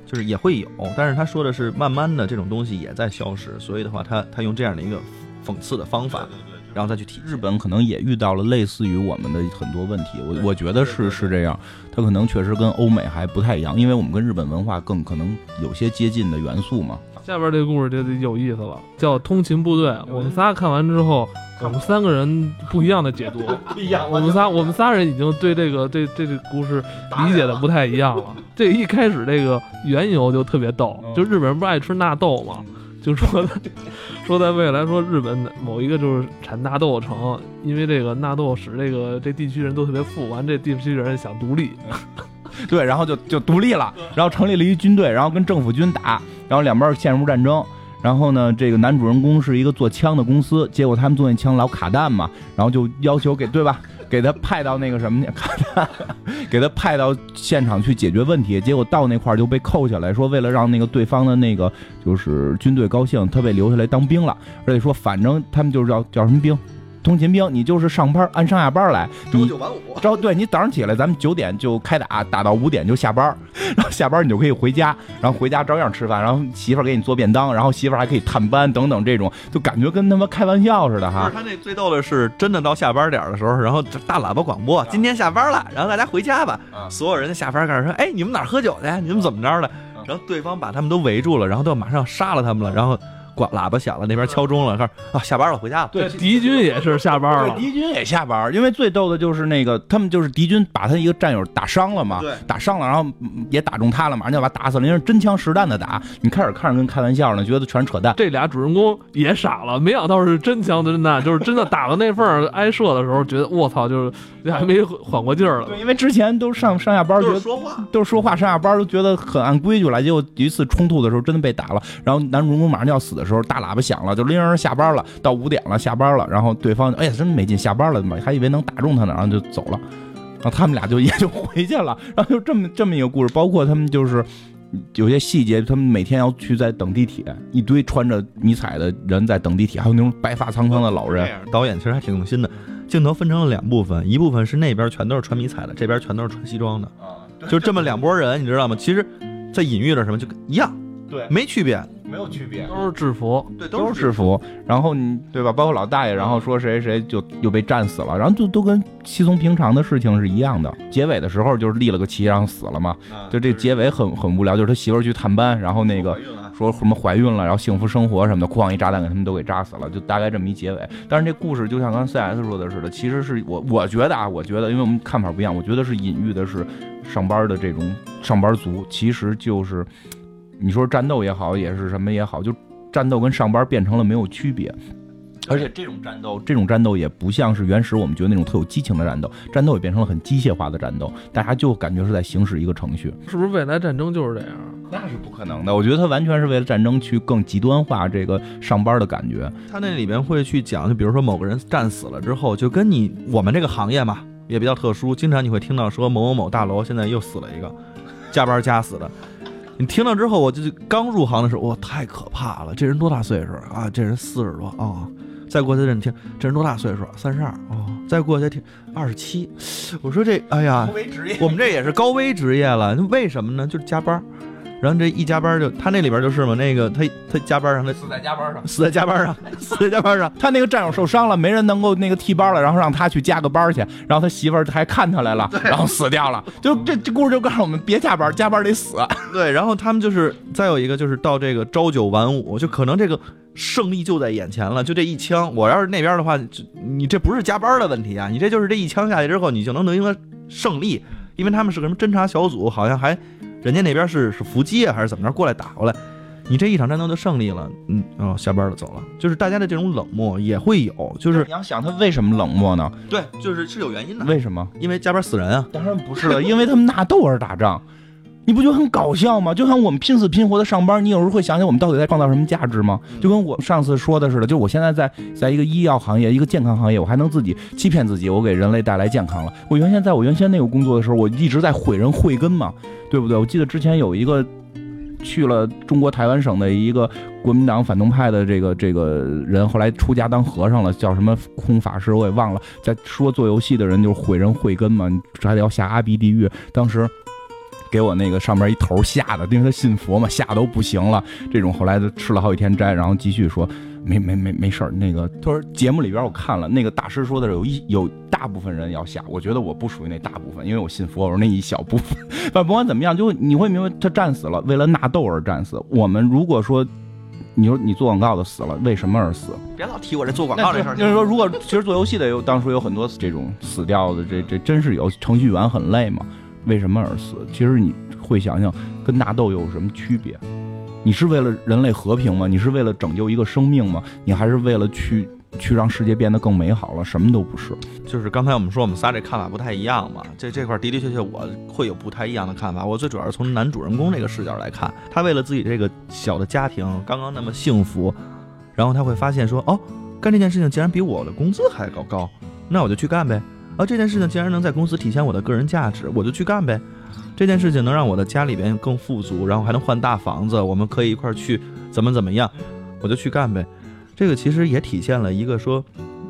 就是也会有，但是他说的是慢慢的这种东西也在消失，所以的话，他他用这样的一个讽刺的方法，然后再去提。日本可能也遇到了类似于我们的很多问题，我我觉得是是这样，他可能确实跟欧美还不太一样，因为我们跟日本文化更可能有些接近的元素嘛。下边这个故事就有意思了，叫《通勤部队》。我们仨看完之后，我们三个人不一样的解读。不一样。我们仨，我们仨人已经对这个这这个故事理解的不太一样了。这一开始这个缘由就特别逗，就日本人不爱吃纳豆嘛，就说 (laughs) 说在未来说日本某一个就是产纳豆城，因为这个纳豆使这个这地区人都特别富，完这地区人想独立。对，然后就就独立了，然后成立了一军队，然后跟政府军打，然后两边陷入战争。然后呢，这个男主人公是一个做枪的公司，结果他们做那枪老卡弹嘛，然后就要求给对吧，(laughs) 给他派到那个什么去卡弹，(laughs) 给他派到现场去解决问题。结果到那块就被扣下来，说为了让那个对方的那个就是军队高兴，他被留下来当兵了，而且说反正他们就是叫叫什么兵。通勤兵，你就是上班按上下班来，朝九晚五。朝对你早上起来，咱们九点就开打，打到五点就下班，然后下班你就可以回家，然后回家照样吃饭，然后媳妇儿给你做便当，然后媳妇儿还可以探班等等，这种就感觉跟他妈开玩笑似的哈。他那最逗的是，真的到下班点的时候，然后大喇叭广播，今天下班了，然后大家回家吧。所有人下班开始说，哎，你们哪喝酒去？你们怎么着的？然后对方把他们都围住了，然后都要马上杀了他们了，然后。挂喇叭响了，那边敲钟了，说啊下班了，回家了。对，敌军也是下班了，敌军也下班，因为最逗的就是那个他们就是敌军把他一个战友打伤了嘛，对，打伤了，然后也打中他了，马上就把他打死了，因为真枪实弹的打。你开始看着跟开玩笑呢，觉得全是扯淡。这俩主人公也傻了，没想到是真枪真弹，就是真的打到那份儿挨射的时候，觉得我操，就是还没缓过劲儿了。对，因为之前都上上下班觉得说话都是说话，上下班都觉得很按规矩来，结果一次冲突的时候真的被打了，然后男主人公马上就要死的时候，大喇叭响。了就铃儿下班了，到五点了下班了，然后对方哎呀真没劲，下班了还以为能打中他呢，然后就走了，然后他们俩就也就回去了，然后就这么这么一个故事，包括他们就是有些细节，他们每天要去在等地铁，一堆穿着迷彩的人在等地铁，还有那种白发苍苍的老人。导演其实还挺用心的，镜头分成了两部分，一部分是那边全都是穿迷彩的，这边全都是穿西装的，就这么两拨人，你知道吗？其实，在隐喻着什么，就一样，对，没区别。没有区别，都是制服，对，都是制服。然后你对吧？包括老大爷，然后说谁谁就又被战死了，然后就都跟稀松平常的事情是一样的。结尾的时候就是立了个旗，然后死了嘛。就这结尾很很无聊，就是他媳妇去探班，然后那个说什么怀孕了，然后幸福生活什么的，哐一炸弹给他们都给炸死了，就大概这么一结尾。但是这故事就像刚 CS 说的似的，其实是我我觉得啊，我觉得因为我们看法不一样，我觉得是隐喻的是上班的这种上班族，其实就是你说战斗也好，也是什么也好，就。战斗跟上班变成了没有区别，而且这种战斗，这种战斗也不像是原始我们觉得那种特有激情的战斗，战斗也变成了很机械化的战斗，大家就感觉是在行驶一个程序。是不是未来战争就是这样？那是不可能的，我觉得他完全是为了战争去更极端化这个上班的感觉。他那里边会去讲，就比如说某个人战死了之后，就跟你我们这个行业嘛也比较特殊，经常你会听到说某某某大楼现在又死了一个，加班加死的。你听到之后，我就刚入行的时候，哇，太可怕了！这人多大岁数啊？这人四十多哦。再过去再听，这人多大岁数？三十二哦。再过去再听，二十七。我说这，哎呀，我们这也是高危职业了。为什么呢？就是加班。然后这一加班就他那里边就是嘛，那个他他加班上他死在加班上，死在加班上，(laughs) 死在加班上。他那个战友受伤了，没人能够那个替班了，然后让他去加个班去。然后他媳妇儿还看他来了，然后死掉了。就这这故事就告诉我们，别加班，加班得死。对，然后他们就是再有一个就是到这个朝九晚五，就可能这个胜利就在眼前了，就这一枪。我要是那边的话，你这不是加班的问题啊，你这就是这一枪下去之后，你就能赢得胜利，因为他们是个什么侦察小组，好像还。人家那边是是伏击啊，还是怎么着过来打过来？你这一场战斗就胜利了，嗯，哦，下班了走了。就是大家的这种冷漠也会有，就是你要想他为什么冷漠呢？对，就是是有原因的。为什么？因为加班死人啊？当然不是了，因为他们纳豆而打仗。(laughs) 你不觉得很搞笑吗？就像我们拼死拼活的上班，你有时候会想想我们到底在创造什么价值吗？就跟我上次说的似的，就我现在在在一个医药行业，一个健康行业，我还能自己欺骗自己，我给人类带来健康了。我原先在我原先那个工作的时候，我一直在毁人慧根嘛，对不对？我记得之前有一个去了中国台湾省的一个国民党反动派的这个这个人，后来出家当和尚了，叫什么空法师，我也忘了。在说做游戏的人就是毁人慧根嘛，还得要下阿鼻地狱。当时。给我那个上面一头吓的，因为他信佛嘛，吓都不行了。这种后来就吃了好几天斋，然后继续说没没没没事儿。那个他说节目里边我看了，那个大师说的是有一有大部分人要下，我觉得我不属于那大部分，(laughs) 因为我信佛，我是那一小部分。但不管怎么样，就你会明白他战死了，为了纳豆而战死。我们如果说你说你做广告的死了，为什么而死？别老提我这做广告这事儿。就是说，如果其实做游戏的有当初有很多这种死掉的，这这真是有程序员很累嘛。为什么而死？其实你会想想，跟纳豆有什么区别？你是为了人类和平吗？你是为了拯救一个生命吗？你还是为了去去让世界变得更美好了？什么都不是。就是刚才我们说我们仨这看法不太一样嘛。这这块的的确确我会有不太一样的看法。我最主要是从男主人公这个视角来看，他为了自己这个小的家庭刚刚那么幸福，然后他会发现说，哦，干这件事情竟然比我的工资还高高，那我就去干呗。而这件事情竟然能在公司体现我的个人价值，我就去干呗。这件事情能让我的家里边更富足，然后还能换大房子，我们可以一块儿去怎么怎么样，我就去干呗。这个其实也体现了一个说，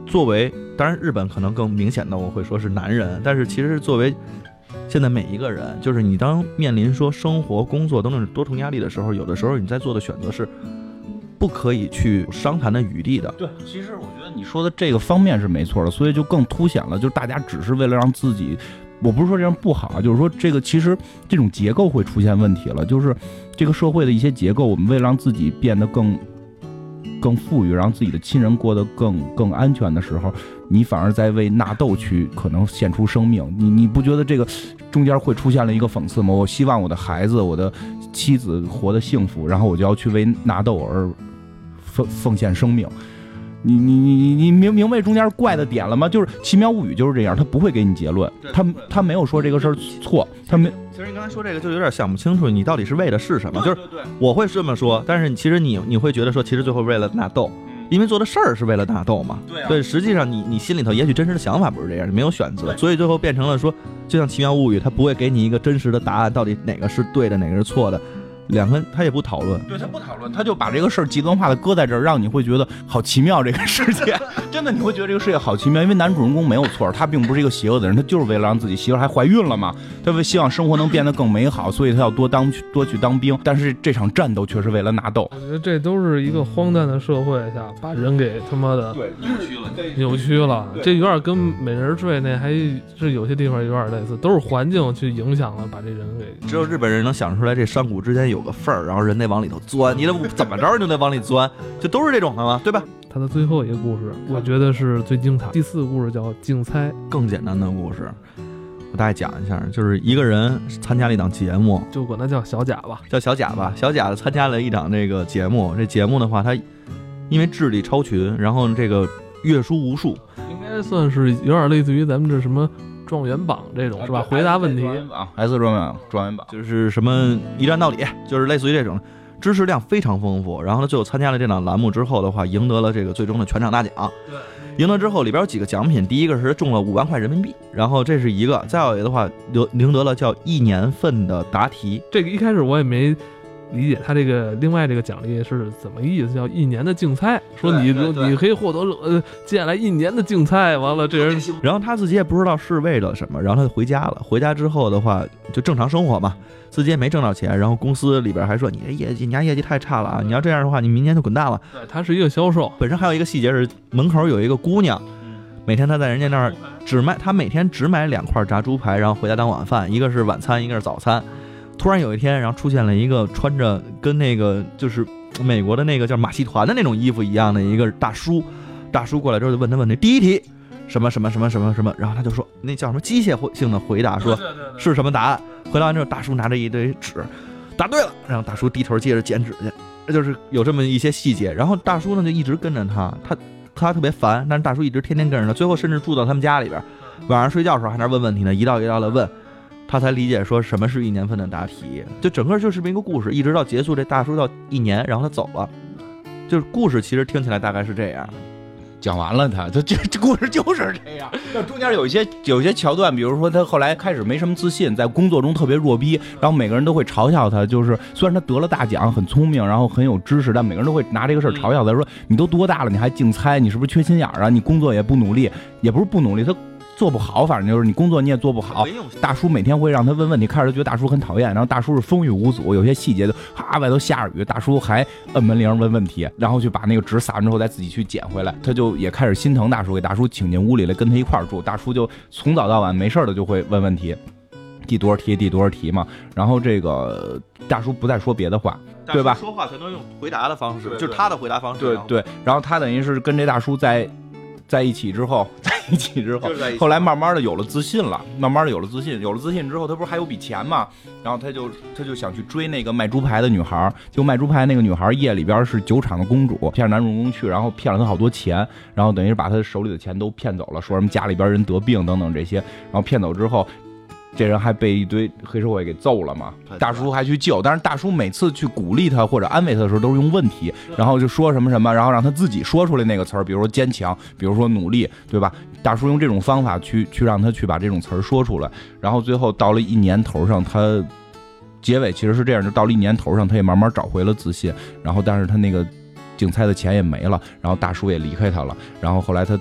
作为当然日本可能更明显的我会说是男人，但是其实是作为现在每一个人，就是你当面临说生活、工作等等多重压力的时候，有的时候你在做的选择是。不可以去商谈的余地的。对，其实我觉得你说的这个方面是没错的，所以就更凸显了，就是大家只是为了让自己，我不是说这样不好啊，就是说这个其实这种结构会出现问题了，就是这个社会的一些结构，我们为了让自己变得更更富裕，让自己的亲人过得更更安全的时候，你反而在为纳豆去可能献出生命。你你不觉得这个中间会出现了一个讽刺吗？我希望我的孩子，我的。妻子活得幸福，然后我就要去为纳豆而奉奉献生命。你你你你你明明白中间怪的点了吗？就是《奇妙物语》就是这样，他不会给你结论，他他没有说这个事儿错，他没。其实你刚才说这个就有点想不清楚，你到底是为的是什么？就是我会这么说，但是其实你你会觉得说，其实最后为了纳豆。因为做的事儿是为了纳豆嘛，对，实际上你你心里头也许真实的想法不是这样，你没有选择，所以最后变成了说，就像《奇妙物语》，它不会给你一个真实的答案，到底哪个是对的，哪个是错的。两个他也不讨论，对他不讨论，他就把这个事儿极端化的搁在这儿，让你会觉得好奇妙。这个世界 (laughs) 真的你会觉得这个世界好奇妙，因为男主人公没有错，他并不是一个邪恶的人，他就是为了让自己媳妇还怀孕了嘛，他为希望生活能变得更美好，所以他要多当多去当兵。但是这场战斗却是为了纳豆。我觉得这都是一个荒诞的社会下把人给他妈的对扭曲了，扭曲了。这有点跟美人坠那还是有些地方有点类似，都是环境去影响了把这人给。只有日本人能想出来这山谷之间有个缝儿，然后人。得往里头钻，你得 (laughs) 怎么着就得往里钻，就都是这种的吗？对吧？他的最后一个故事，我觉得是最精彩。第四个故事叫竞猜，更简单的故事，我大概讲一下，就是一个人参加了一档节目，就管他叫小贾吧，叫小贾吧。小贾参加了一档这个节目，这节目的话，他因为智力超群，然后这个阅书无数，应该算是有点类似于咱们这什么状元榜这种是吧？回答问题，啊，S 状元榜状元榜，就是什么一站到底，就是类似于这种。知识量非常丰富，然后呢，最后参加了这档栏目之后的话，赢得了这个最终的全场大奖。对，赢得之后里边有几个奖品，第一个是中了五万块人民币，然后这是一个，再有一个的话得赢得了叫一年份的答题。这个一开始我也没理解他这个另外这个奖励是怎么意思，叫一年的竞猜，说你你可以获得呃接下来一年的竞猜，完了这人然后他自己也不知道是为了什么，然后他就回家了。回家之后的话，就正常生活嘛，自己也没挣到钱，然后公司里边还说你这业绩，你家业绩太差了啊！你要这样的话，你明年就滚蛋了。对他是一个销售，本身还有一个细节是，门口有一个姑娘，每天他在人家那儿只卖，他每天只买两块炸猪排，然后回家当晚饭，一个是晚餐，一个是早餐。突然有一天，然后出现了一个穿着跟那个就是美国的那个叫马戏团的那种衣服一样的一个大叔，大叔过来之后就问他问题，第一题什么什么什么什么什么，然后他就说那叫什么机械性的回答，说是什么答案。回答完之后，大叔拿着一堆纸，答对了，然后大叔低头接着剪纸去，这就是有这么一些细节。然后大叔呢就一直跟着他，他他特别烦，但是大叔一直天天跟着他，最后甚至住到他们家里边，晚上睡觉的时候还在那问问题呢，一道一道的问，他才理解说什么是一年份的答题。就整个就是这么一个故事，一直到结束，这大叔到一年，然后他走了。就是故事其实听起来大概是这样，讲完了他，他这 (laughs) 这故事就是这样。那中间有一些有一些桥段，比如说他后来开始没什么自信，在工作中特别弱逼，然后每个人都会嘲笑他。就是虽然他得了大奖，很聪明，然后很有知识，但每个人都会拿这个事儿嘲笑他，说你都多大了，你还竞猜，你是不是缺心眼儿啊？你工作也不努力，也不是不努力，他做不好，反正就是你工作你也做不好。大叔每天会让他问问题，开始觉得大叔很讨厌，然后大叔是风雨无阻，有些细节就哈外头下着雨，大叔还摁门铃问问题，然后去把那个纸撒完之后再自己去捡回来，他就也开始心疼大叔，给大叔请进屋里来跟他一块儿住，大叔就从早到晚没事儿的就会问问题，第多少题第多少题嘛，然后这个大叔不再说别的话，对吧说话全都用回答的方式，对就是他的回答方式。对对，然后他等于是跟这大叔在在一起之后，(laughs) 在一起之后后来慢慢的有了自信了，慢慢的有了自信，有了自信之后，他不是还有笔钱吗，然后他就他就想去追那个卖猪排的女孩儿，就卖猪排那个女孩儿夜里边是酒厂的公主，骗男主人公去，然后骗了他好多钱，然后等于是把他手里的钱都骗走了，说什么家里边人得病等等这些，然后骗走之后。这人还被一堆黑社会给揍了嘛？大叔还去救，但是大叔每次去鼓励他或者安慰他的时候，都是用问题，然后就说什么什么，然后让他自己说出来那个词儿，比如说坚强，比如说努力，对吧？大叔用这种方法去去让他去把这种词儿说出来，然后最后到了一年头上，他结尾其实是这样，就到了一年头上，他也慢慢找回了自信，然后但是他那个竞猜的钱也没了，然后大叔也离开他了，然后后来他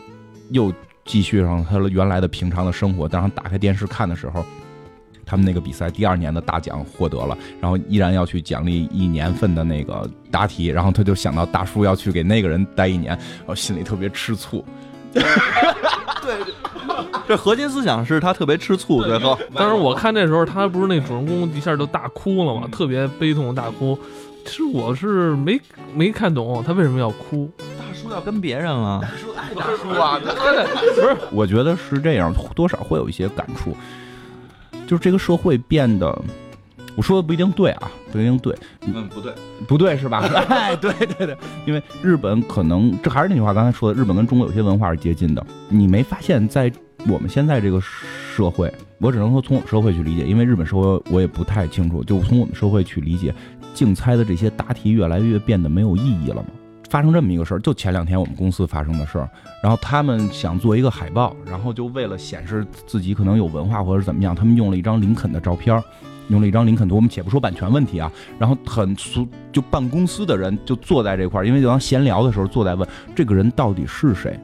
又继续上他原来的平常的生活，当他打开电视看的时候。他们那个比赛第二年的大奖获得了，然后依然要去奖励一年份的那个答题，然后他就想到大叔要去给那个人待一年，然后心里特别吃醋。对 (laughs) 这核心思想是他特别吃醋，最后当时我看那时候他不是那主人公一下就大哭了嘛，特别悲痛地大哭。其实我是没没看懂他为什么要哭，大叔要跟别人了，大叔啊，(laughs) 不是，我觉得是这样，多少会有一些感触，就是这个社会变得，我说的不一定对啊，不一定对，嗯，不对，不对是吧？(laughs) 哎，对对对，因为日本可能这还是那句话，刚才说的，日本跟中国有些文化是接近的。你没发现，在我们现在这个社会，我只能说从我们社会去理解，因为日本社会我也不太清楚，就从我们社会去理解，竞猜的这些答题越来越变得没有意义了嘛。发生这么一个事儿，就前两天我们公司发生的事儿，然后他们想做一个海报，然后就为了显示自己可能有文化或者怎么样，他们用了一张林肯的照片儿，用了一张林肯图。我们且不说版权问题啊，然后很俗，就办公司的人就坐在这块儿，因为就当闲聊的时候坐在问这个人到底是谁，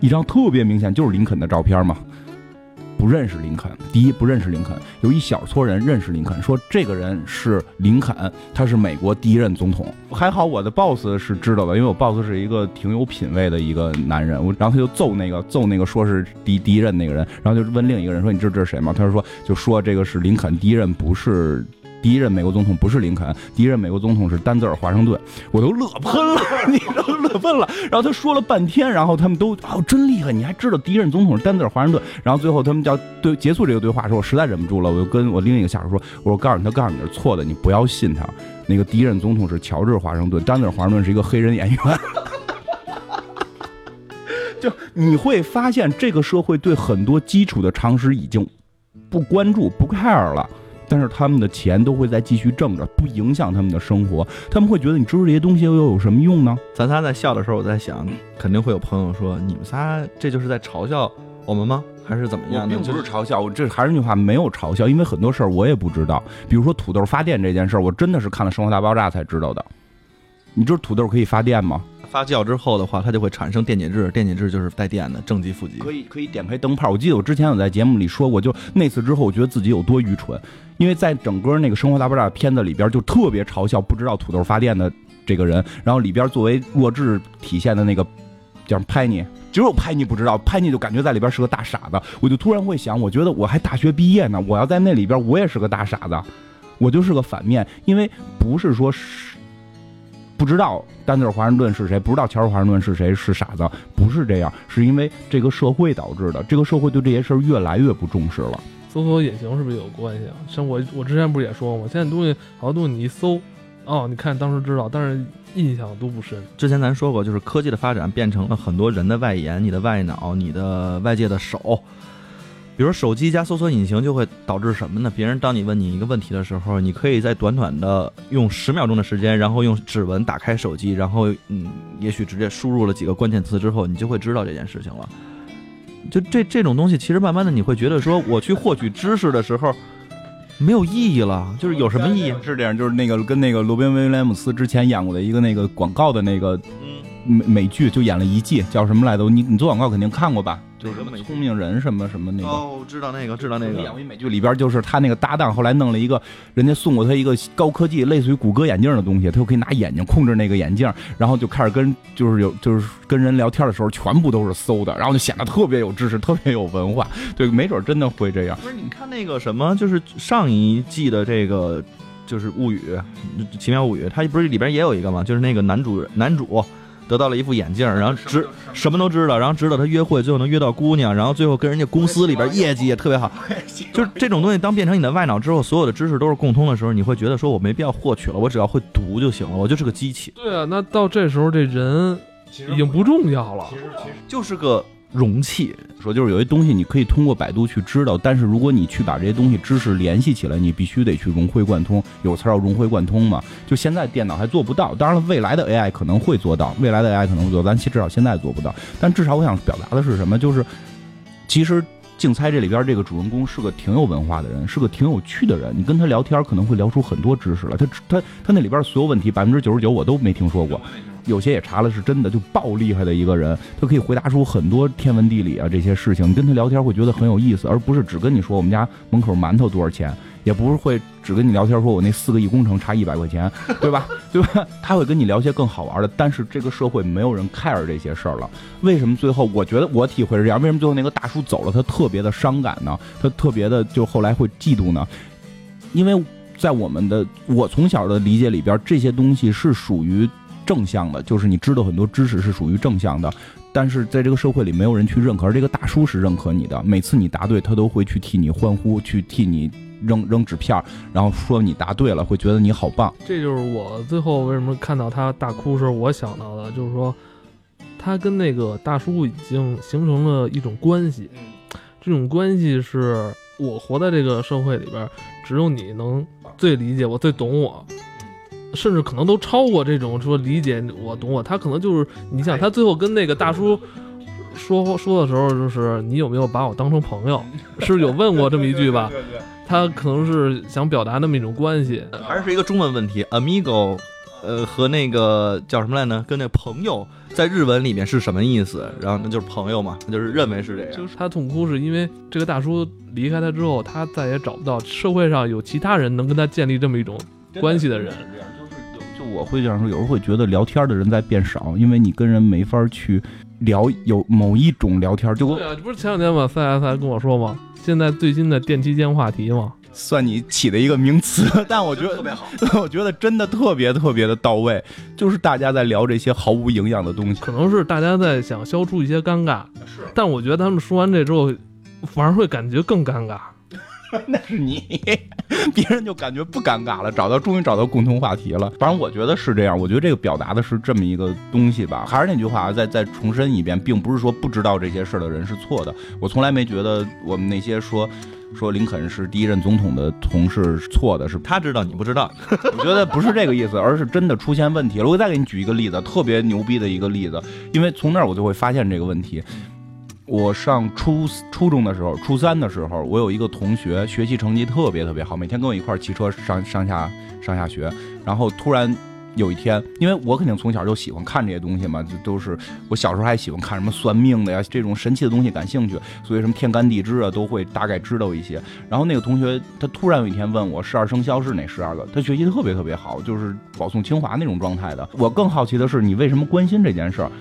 一张特别明显就是林肯的照片嘛。不认识林肯，第一不认识林肯，有一小撮人认识林肯，说这个人是林肯，他是美国第一任总统。还好我的 boss 是知道的，因为我 boss 是一个挺有品位的一个男人，我然后他就揍那个揍那个说是第第一任那个人，然后就问另一个人说你知道这是谁吗？他就说就说这个是林肯第一任不是第一任美国总统不是林肯，第一任美国总统是丹泽尔华盛顿，我都乐喷了，(laughs) 你都乐喷了。然后他说了半天，然后他们都哦真厉害，你还知道第一任总统是丹泽尔华盛顿。然后最后他们叫对结束这个对话的时候，我实在忍不住了，我就跟我另一个下属说，我说告诉你，他告诉你是错的，你不要信他。那个第一任总统是乔治华盛顿，丹泽尔华盛顿是一个黑人演员。就你会发现，这个社会对很多基础的常识已经不关注、不 care 了，但是他们的钱都会在继续挣着，不影响他们的生活。他们会觉得你知道这些东西又有什么用呢？咱仨在笑的时候，我在想，肯定会有朋友说，你们仨这就是在嘲笑我们吗？还是怎么样的？并不是嘲笑，我这还是那句话，没有嘲笑，因为很多事儿我也不知道。比如说土豆发电这件事儿，我真的是看了《生活大爆炸》才知道的。你知道土豆可以发电吗？发酵之后的话，它就会产生电解质，电解质就是带电的，正极负极。可以可以点开灯泡。我记得我之前有在节目里说过，就那次之后，我觉得自己有多愚蠢，因为在整个那个《生活大爆炸》片子里边，就特别嘲笑不知道土豆发电的这个人。然后里边作为弱智体现的那个叫拍你，只有拍你不知道，拍你就感觉在里边是个大傻子。我就突然会想，我觉得我还大学毕业呢，我要在那里边，我也是个大傻子，我就是个反面，因为不是说是。不知道丹尼尔华盛顿是谁，不知道乔治华盛顿是谁，是傻子，不是这样，是因为这个社会导致的。这个社会对这些事儿越来越不重视了。搜索引擎是不是有关系啊？像我，我之前不是也说吗？现在东西好多东西你一搜，哦，你看当时知道，但是印象都不深。之前咱说过，就是科技的发展变成了很多人的外延，你的外脑，你的外界的手。比如手机加搜索引擎就会导致什么呢？别人当你问你一个问题的时候，你可以在短短的用十秒钟的时间，然后用指纹打开手机，然后嗯，也许直接输入了几个关键词之后，你就会知道这件事情了。就这这种东西，其实慢慢的你会觉得说，我去获取知识的时候没有意义了，就是有什么意义？是这样，就是那个跟那个罗宾威廉姆斯之前演过的一个那个广告的那个美美剧，就演了一季，叫什么来着？你你做广告肯定看过吧？就是什么聪明人什么什么那个哦，知道那个，知道那个。演过一美剧里边，就是他那个搭档，后来弄了一个，人家送过他一个高科技，类似于谷歌眼镜的东西，他就可以拿眼睛控制那个眼镜，然后就开始跟就是有就是跟人聊天的时候，全部都是搜的，然后就显得特别有知识，特别有文化。对，没准真的会这样。不是，你看那个什么，就是上一季的这个就是物语，奇妙物语，它不是里边也有一个吗？就是那个男主男主。得到了一副眼镜，然后知什么都知道，然后知道他约会，最后能约到姑娘，然后最后跟人家公司里边业绩也特别好。(laughs) 就是这种东西，当变成你的外脑之后，所有的知识都是共通的时候，你会觉得说我没必要获取了，我只要会读就行了，我就是个机器。对啊，那到这时候这人已经不重要了，其实其实就是个。容器说就是有些东西你可以通过百度去知道，但是如果你去把这些东西知识联系起来，你必须得去融会贯通。有词儿要融会贯通嘛？就现在电脑还做不到，当然了，未来的 AI 可能会做到，未来的 AI 可能会做，咱至少现在做不到。但至少我想表达的是什么？就是其实竞猜这里边这个主人公是个挺有文化的人，是个挺有趣的人。你跟他聊天可能会聊出很多知识来。他他他那里边所有问题百分之九十九我都没听说过。有些也查了，是真的，就爆厉害的一个人，他可以回答出很多天文地理啊这些事情。你跟他聊天会觉得很有意思，而不是只跟你说我们家门口馒头多少钱，也不是会只跟你聊天说我那四个亿工程差一百块钱，(laughs) 对吧？对吧？他会跟你聊些更好玩的。但是这个社会没有人 care 这些事儿了。为什么最后我觉得我体会是这样？为什么最后那个大叔走了，他特别的伤感呢？他特别的就后来会嫉妒呢？因为在我们的我从小的理解里边，这些东西是属于。正向的，就是你知道很多知识是属于正向的，但是在这个社会里没有人去认可，而这个大叔是认可你的，每次你答对，他都会去替你欢呼，去替你扔扔纸片，然后说你答对了，会觉得你好棒。这就是我最后为什么看到他大哭时候，我想到的，就是说他跟那个大叔已经形成了一种关系，这种关系是我活在这个社会里边，只有你能最理解我，最懂我。甚至可能都超过这种说理解我懂我，他可能就是你想他最后跟那个大叔说说的时候，就是你有没有把我当成朋友？是不是有问过这么一句吧？(laughs) 他可能是想表达那么一种关系，还是一个中文问题？amigo，呃，和那个叫什么来呢？跟那朋友在日文里面是什么意思？然后那就是朋友嘛，就是认为是这样。就是他痛哭是因为这个大叔离开他之后，他再也找不到社会上有其他人能跟他建立这么一种关系的人。我会这样说，有时候会觉得聊天的人在变少，因为你跟人没法去聊有某一种聊天。就对啊，不是前两天吗？C S 还跟我说吗？现在最新的电梯间话题嘛？算你起的一个名词，(laughs) 但我觉得特别好。(laughs) 我觉得真的特别特别的到位，就是大家在聊这些毫无营养的东西。可能是大家在想消除一些尴尬，是但我觉得他们说完这之后，反而会感觉更尴尬。(laughs) 那是你，别人就感觉不尴尬了，找到终于找到共同话题了。反正我觉得是这样，我觉得这个表达的是这么一个东西吧。还是那句话，再再重申一遍，并不是说不知道这些事儿的人是错的。我从来没觉得我们那些说说林肯是第一任总统的同事错的，是他知道你不知道，我觉得不是这个意思，而是真的出现问题了。我再给你举一个例子，特别牛逼的一个例子，因为从那儿我就会发现这个问题。我上初初中的时候，初三的时候，我有一个同学学习成绩特别特别好，每天跟我一块骑车上上下上下学。然后突然有一天，因为我肯定从小就喜欢看这些东西嘛，就都是我小时候还喜欢看什么算命的呀，这种神奇的东西感兴趣，所以什么天干地支啊都会大概知道一些。然后那个同学他突然有一天问我十二生肖是哪十二个，他学习特别特别好，就是保送清华那种状态的。我更好奇的是，你为什么关心这件事儿？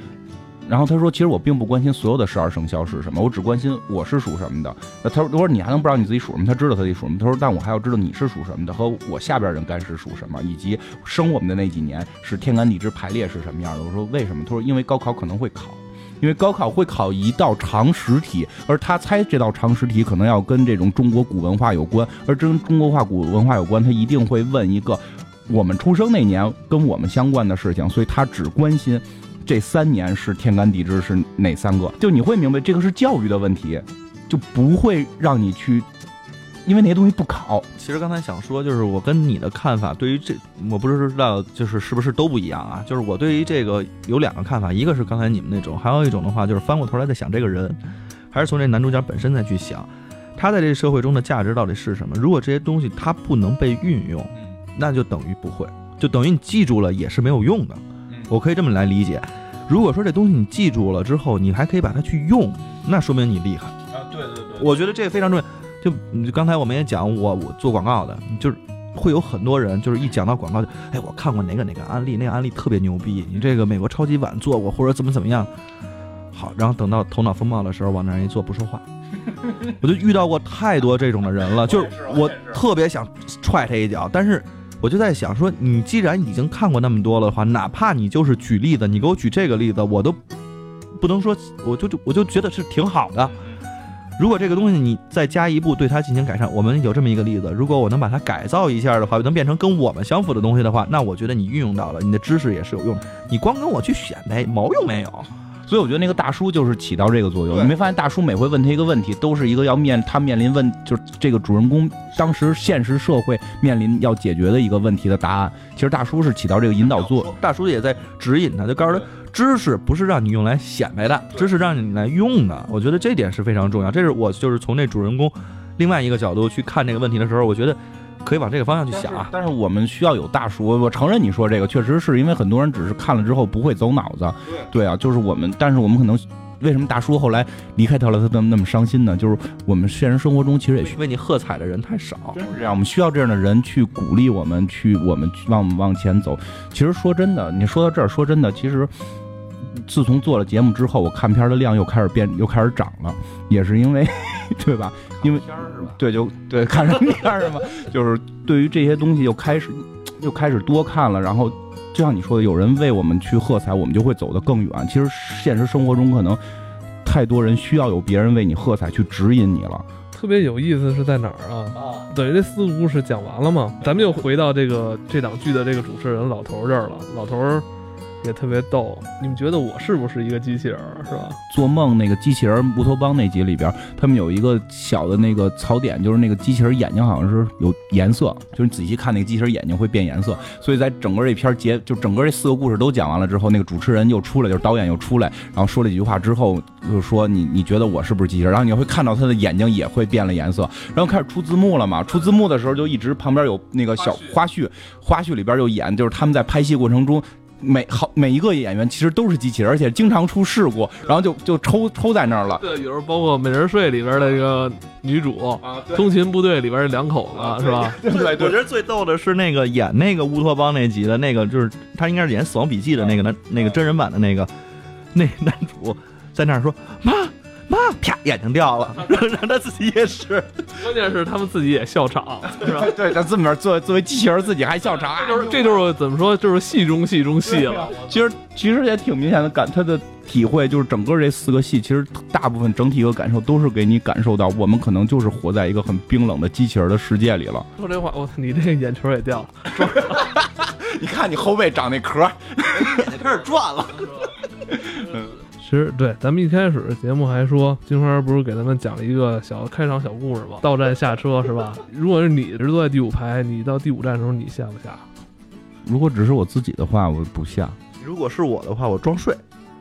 然后他说：“其实我并不关心所有的十二生肖是什么，我只关心我是属什么的。”那他说：“他说你还能不知道你自己属什么？他知道他自己属什么。他说：但我还要知道你是属什么的，和我下边人该是属什么，以及生我们的那几年是天干地支排列是什么样的。”我说：“为什么？”他说：“因为高考可能会考，因为高考会考一道常识题，而他猜这道常识题可能要跟这种中国古文化有关，而跟中国化古文化有关，他一定会问一个我们出生那年跟我们相关的事情，所以他只关心。”这三年是天干地支是哪三个？就你会明白这个是教育的问题，就不会让你去，因为那些东西不考。其实刚才想说，就是我跟你的看法，对于这我不是知道，就是是不是都不一样啊？就是我对于这个有两个看法，一个是刚才你们那种，还有一种的话就是翻过头来再想这个人，还是从这男主角本身再去想，他在这社会中的价值到底是什么？如果这些东西他不能被运用，那就等于不会，就等于你记住了也是没有用的。我可以这么来理解，如果说这东西你记住了之后，你还可以把它去用，那说明你厉害啊！对对对，我觉得这个非常重要。就刚才我们也讲，我我做广告的，就是会有很多人，就是一讲到广告就，哎，我看过哪个哪个案例，那个案例特别牛逼，你这个美国超级碗做过或者怎么怎么样，好，然后等到头脑风暴的时候往那儿一坐不说话，(laughs) 我就遇到过太多这种的人了，就是我特别想踹他一脚，但是。我就在想说，你既然已经看过那么多了的话，哪怕你就是举例子，你给我举这个例子，我都不能说，我就就我就觉得是挺好的。如果这个东西你再加一步对它进行改善，我们有这么一个例子，如果我能把它改造一下的话，能变成跟我们相符的东西的话，那我觉得你运用到了，你的知识也是有用的。你光跟我去显摆，毛用没有。所以我觉得那个大叔就是起到这个作用。你没发现大叔每回问他一个问题，都是一个要面他面临问，就是这个主人公当时现实社会面临要解决的一个问题的答案。其实大叔是起到这个引导作用，大叔也在指引他，就告诉他，知识不是让你用来显摆的，知识让你来用的。我觉得这点是非常重要。这是我就是从那主人公另外一个角度去看这个问题的时候，我觉得。可以往这个方向去想啊，但是我们需要有大叔。我承认你说这个确实是因为很多人只是看了之后不会走脑子。对啊，就是我们，但是我们可能为什么大叔后来离开他了，他那么那么伤心呢？就是我们现实生活中其实也为你喝彩的人太少，真是这样。我们需要这样的人去鼓励我们，去我们往往前走。其实说真的，你说到这儿，说真的，其实。自从做了节目之后，我看片的量又开始变，又开始涨了，也是因为，(laughs) 对吧？因为对，就对，看什么片是吧？(laughs) 就是对于这些东西又开始，又开始多看了。然后，就像你说的，有人为我们去喝彩，我们就会走得更远。其实现实生活中可能太多人需要有别人为你喝彩，去指引你了。特别有意思是在哪儿啊？啊，等于这四个故事讲完了嘛？咱们又回到这个这档剧的这个主持人老头这儿了，老头。也特别逗，你们觉得我是不是一个机器人，是吧？做梦那个机器人乌托邦那集里边，他们有一个小的那个槽点，就是那个机器人眼睛好像是有颜色，就是你仔细看那个机器人眼睛会变颜色。所以在整个这篇结，就整个这四个故事都讲完了之后，那个主持人又出来，就是导演又出来，然后说了几句话之后，就说你你觉得我是不是机器人？然后你会看到他的眼睛也会变了颜色，然后开始出字幕了嘛？出字幕的时候就一直旁边有那个小花絮，花絮里边就演，就是他们在拍戏过程中。每好每一个演员其实都是机器人，而且经常出事故，然后就就抽抽在那儿了。对，有时候包括《美人睡》里边的这个女主，《啊通勤部队》里边两口子是吧？对，我觉得最逗的是那个演那个乌托邦那集的那个，就是他应该是演《死亡笔记》的那个男，那个真人版的那个那男主在那儿说：“妈，妈，啪，眼睛掉了，让他自己也是。(laughs) 关键是他们自己也笑场，是吧？对，他这么作作为机器人自己还笑场，就是这就是怎么说，就是戏中戏中戏了。(laughs) 其实其实也挺明显的感，他的体会就是整个这四个戏，其实大部分整体一个感受都是给你感受到，我们可能就是活在一个很冰冷的机器人的世界里了。说这话，我你这个眼球也掉了。(laughs) 你看你后背长那壳，开始转了。其实对，咱们一开始节目还说，金花不是给咱们讲了一个小开场小故事吗？到站下车是吧？(laughs) 如果是你是坐在第五排，你到第五站的时候，你下不下？如果只是我自己的话，我不下。如果是我的话，我装睡，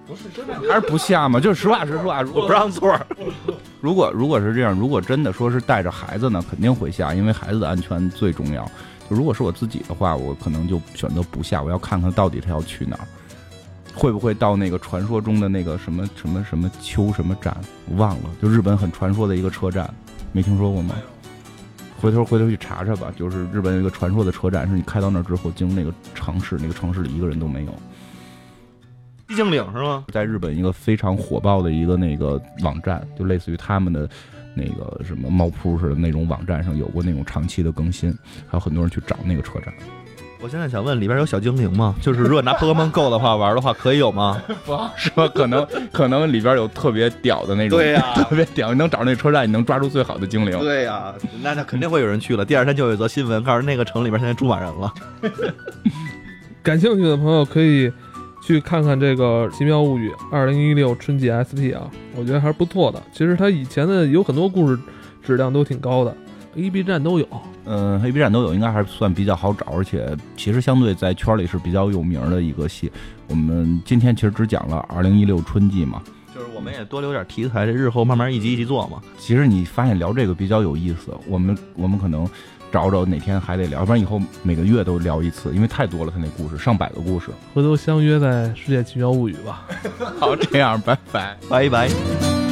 不是真的，还是不下嘛？就是实话实说啊，如果我不让座。(laughs) 如果如果是这样，如果真的说是带着孩子呢，肯定会下，因为孩子的安全最重要。就如果是我自己的话，我可能就选择不下，我要看看到底他要去哪儿，会不会到那个传说中的那个什么什么什么秋什么站，我忘了，就日本很传说的一个车站，没听说过吗？回头回头去查查吧，就是日本有一个传说的车站，是你开到那儿之后，进入那个城市，那个城市里一个人都没有。寂静岭是吗？在日本一个非常火爆的一个那个网站，就类似于他们的那个什么猫扑似的那种网站上有过那种长期的更新，还有很多人去找那个车站。我现在想问，里边有小精灵吗？就是如果拿 Pokemon Go 的话 (laughs) 玩的话，可以有吗？不是吧？(laughs) 可能可能里边有特别屌的那种，对呀特别屌，你能找那车站，你能抓住最好的精灵。对呀、(laughs) 那那肯定会有人去了。第二天就有一则新闻，告诉那个城里边现在住满人了。感兴趣的朋友可以去看看这个《奇妙物语》二零一六春季 SP 啊，我觉得还是不错的。其实它以前的有很多故事质量都挺高的，A、B 站都有。嗯，，A、B 站都有，应该还是算比较好找，而且其实相对在圈里是比较有名的一个戏。我们今天其实只讲了二零一六春季嘛，就是我们也多留点题材，这日后慢慢一集一集做嘛。其实你发现聊这个比较有意思，我们我们可能找找哪天还得聊，要不然以后每个月都聊一次，因为太多了，他那故事上百个故事。回头相约在《世界奇妙物语》吧。(laughs) 好，这样，拜拜。拜拜。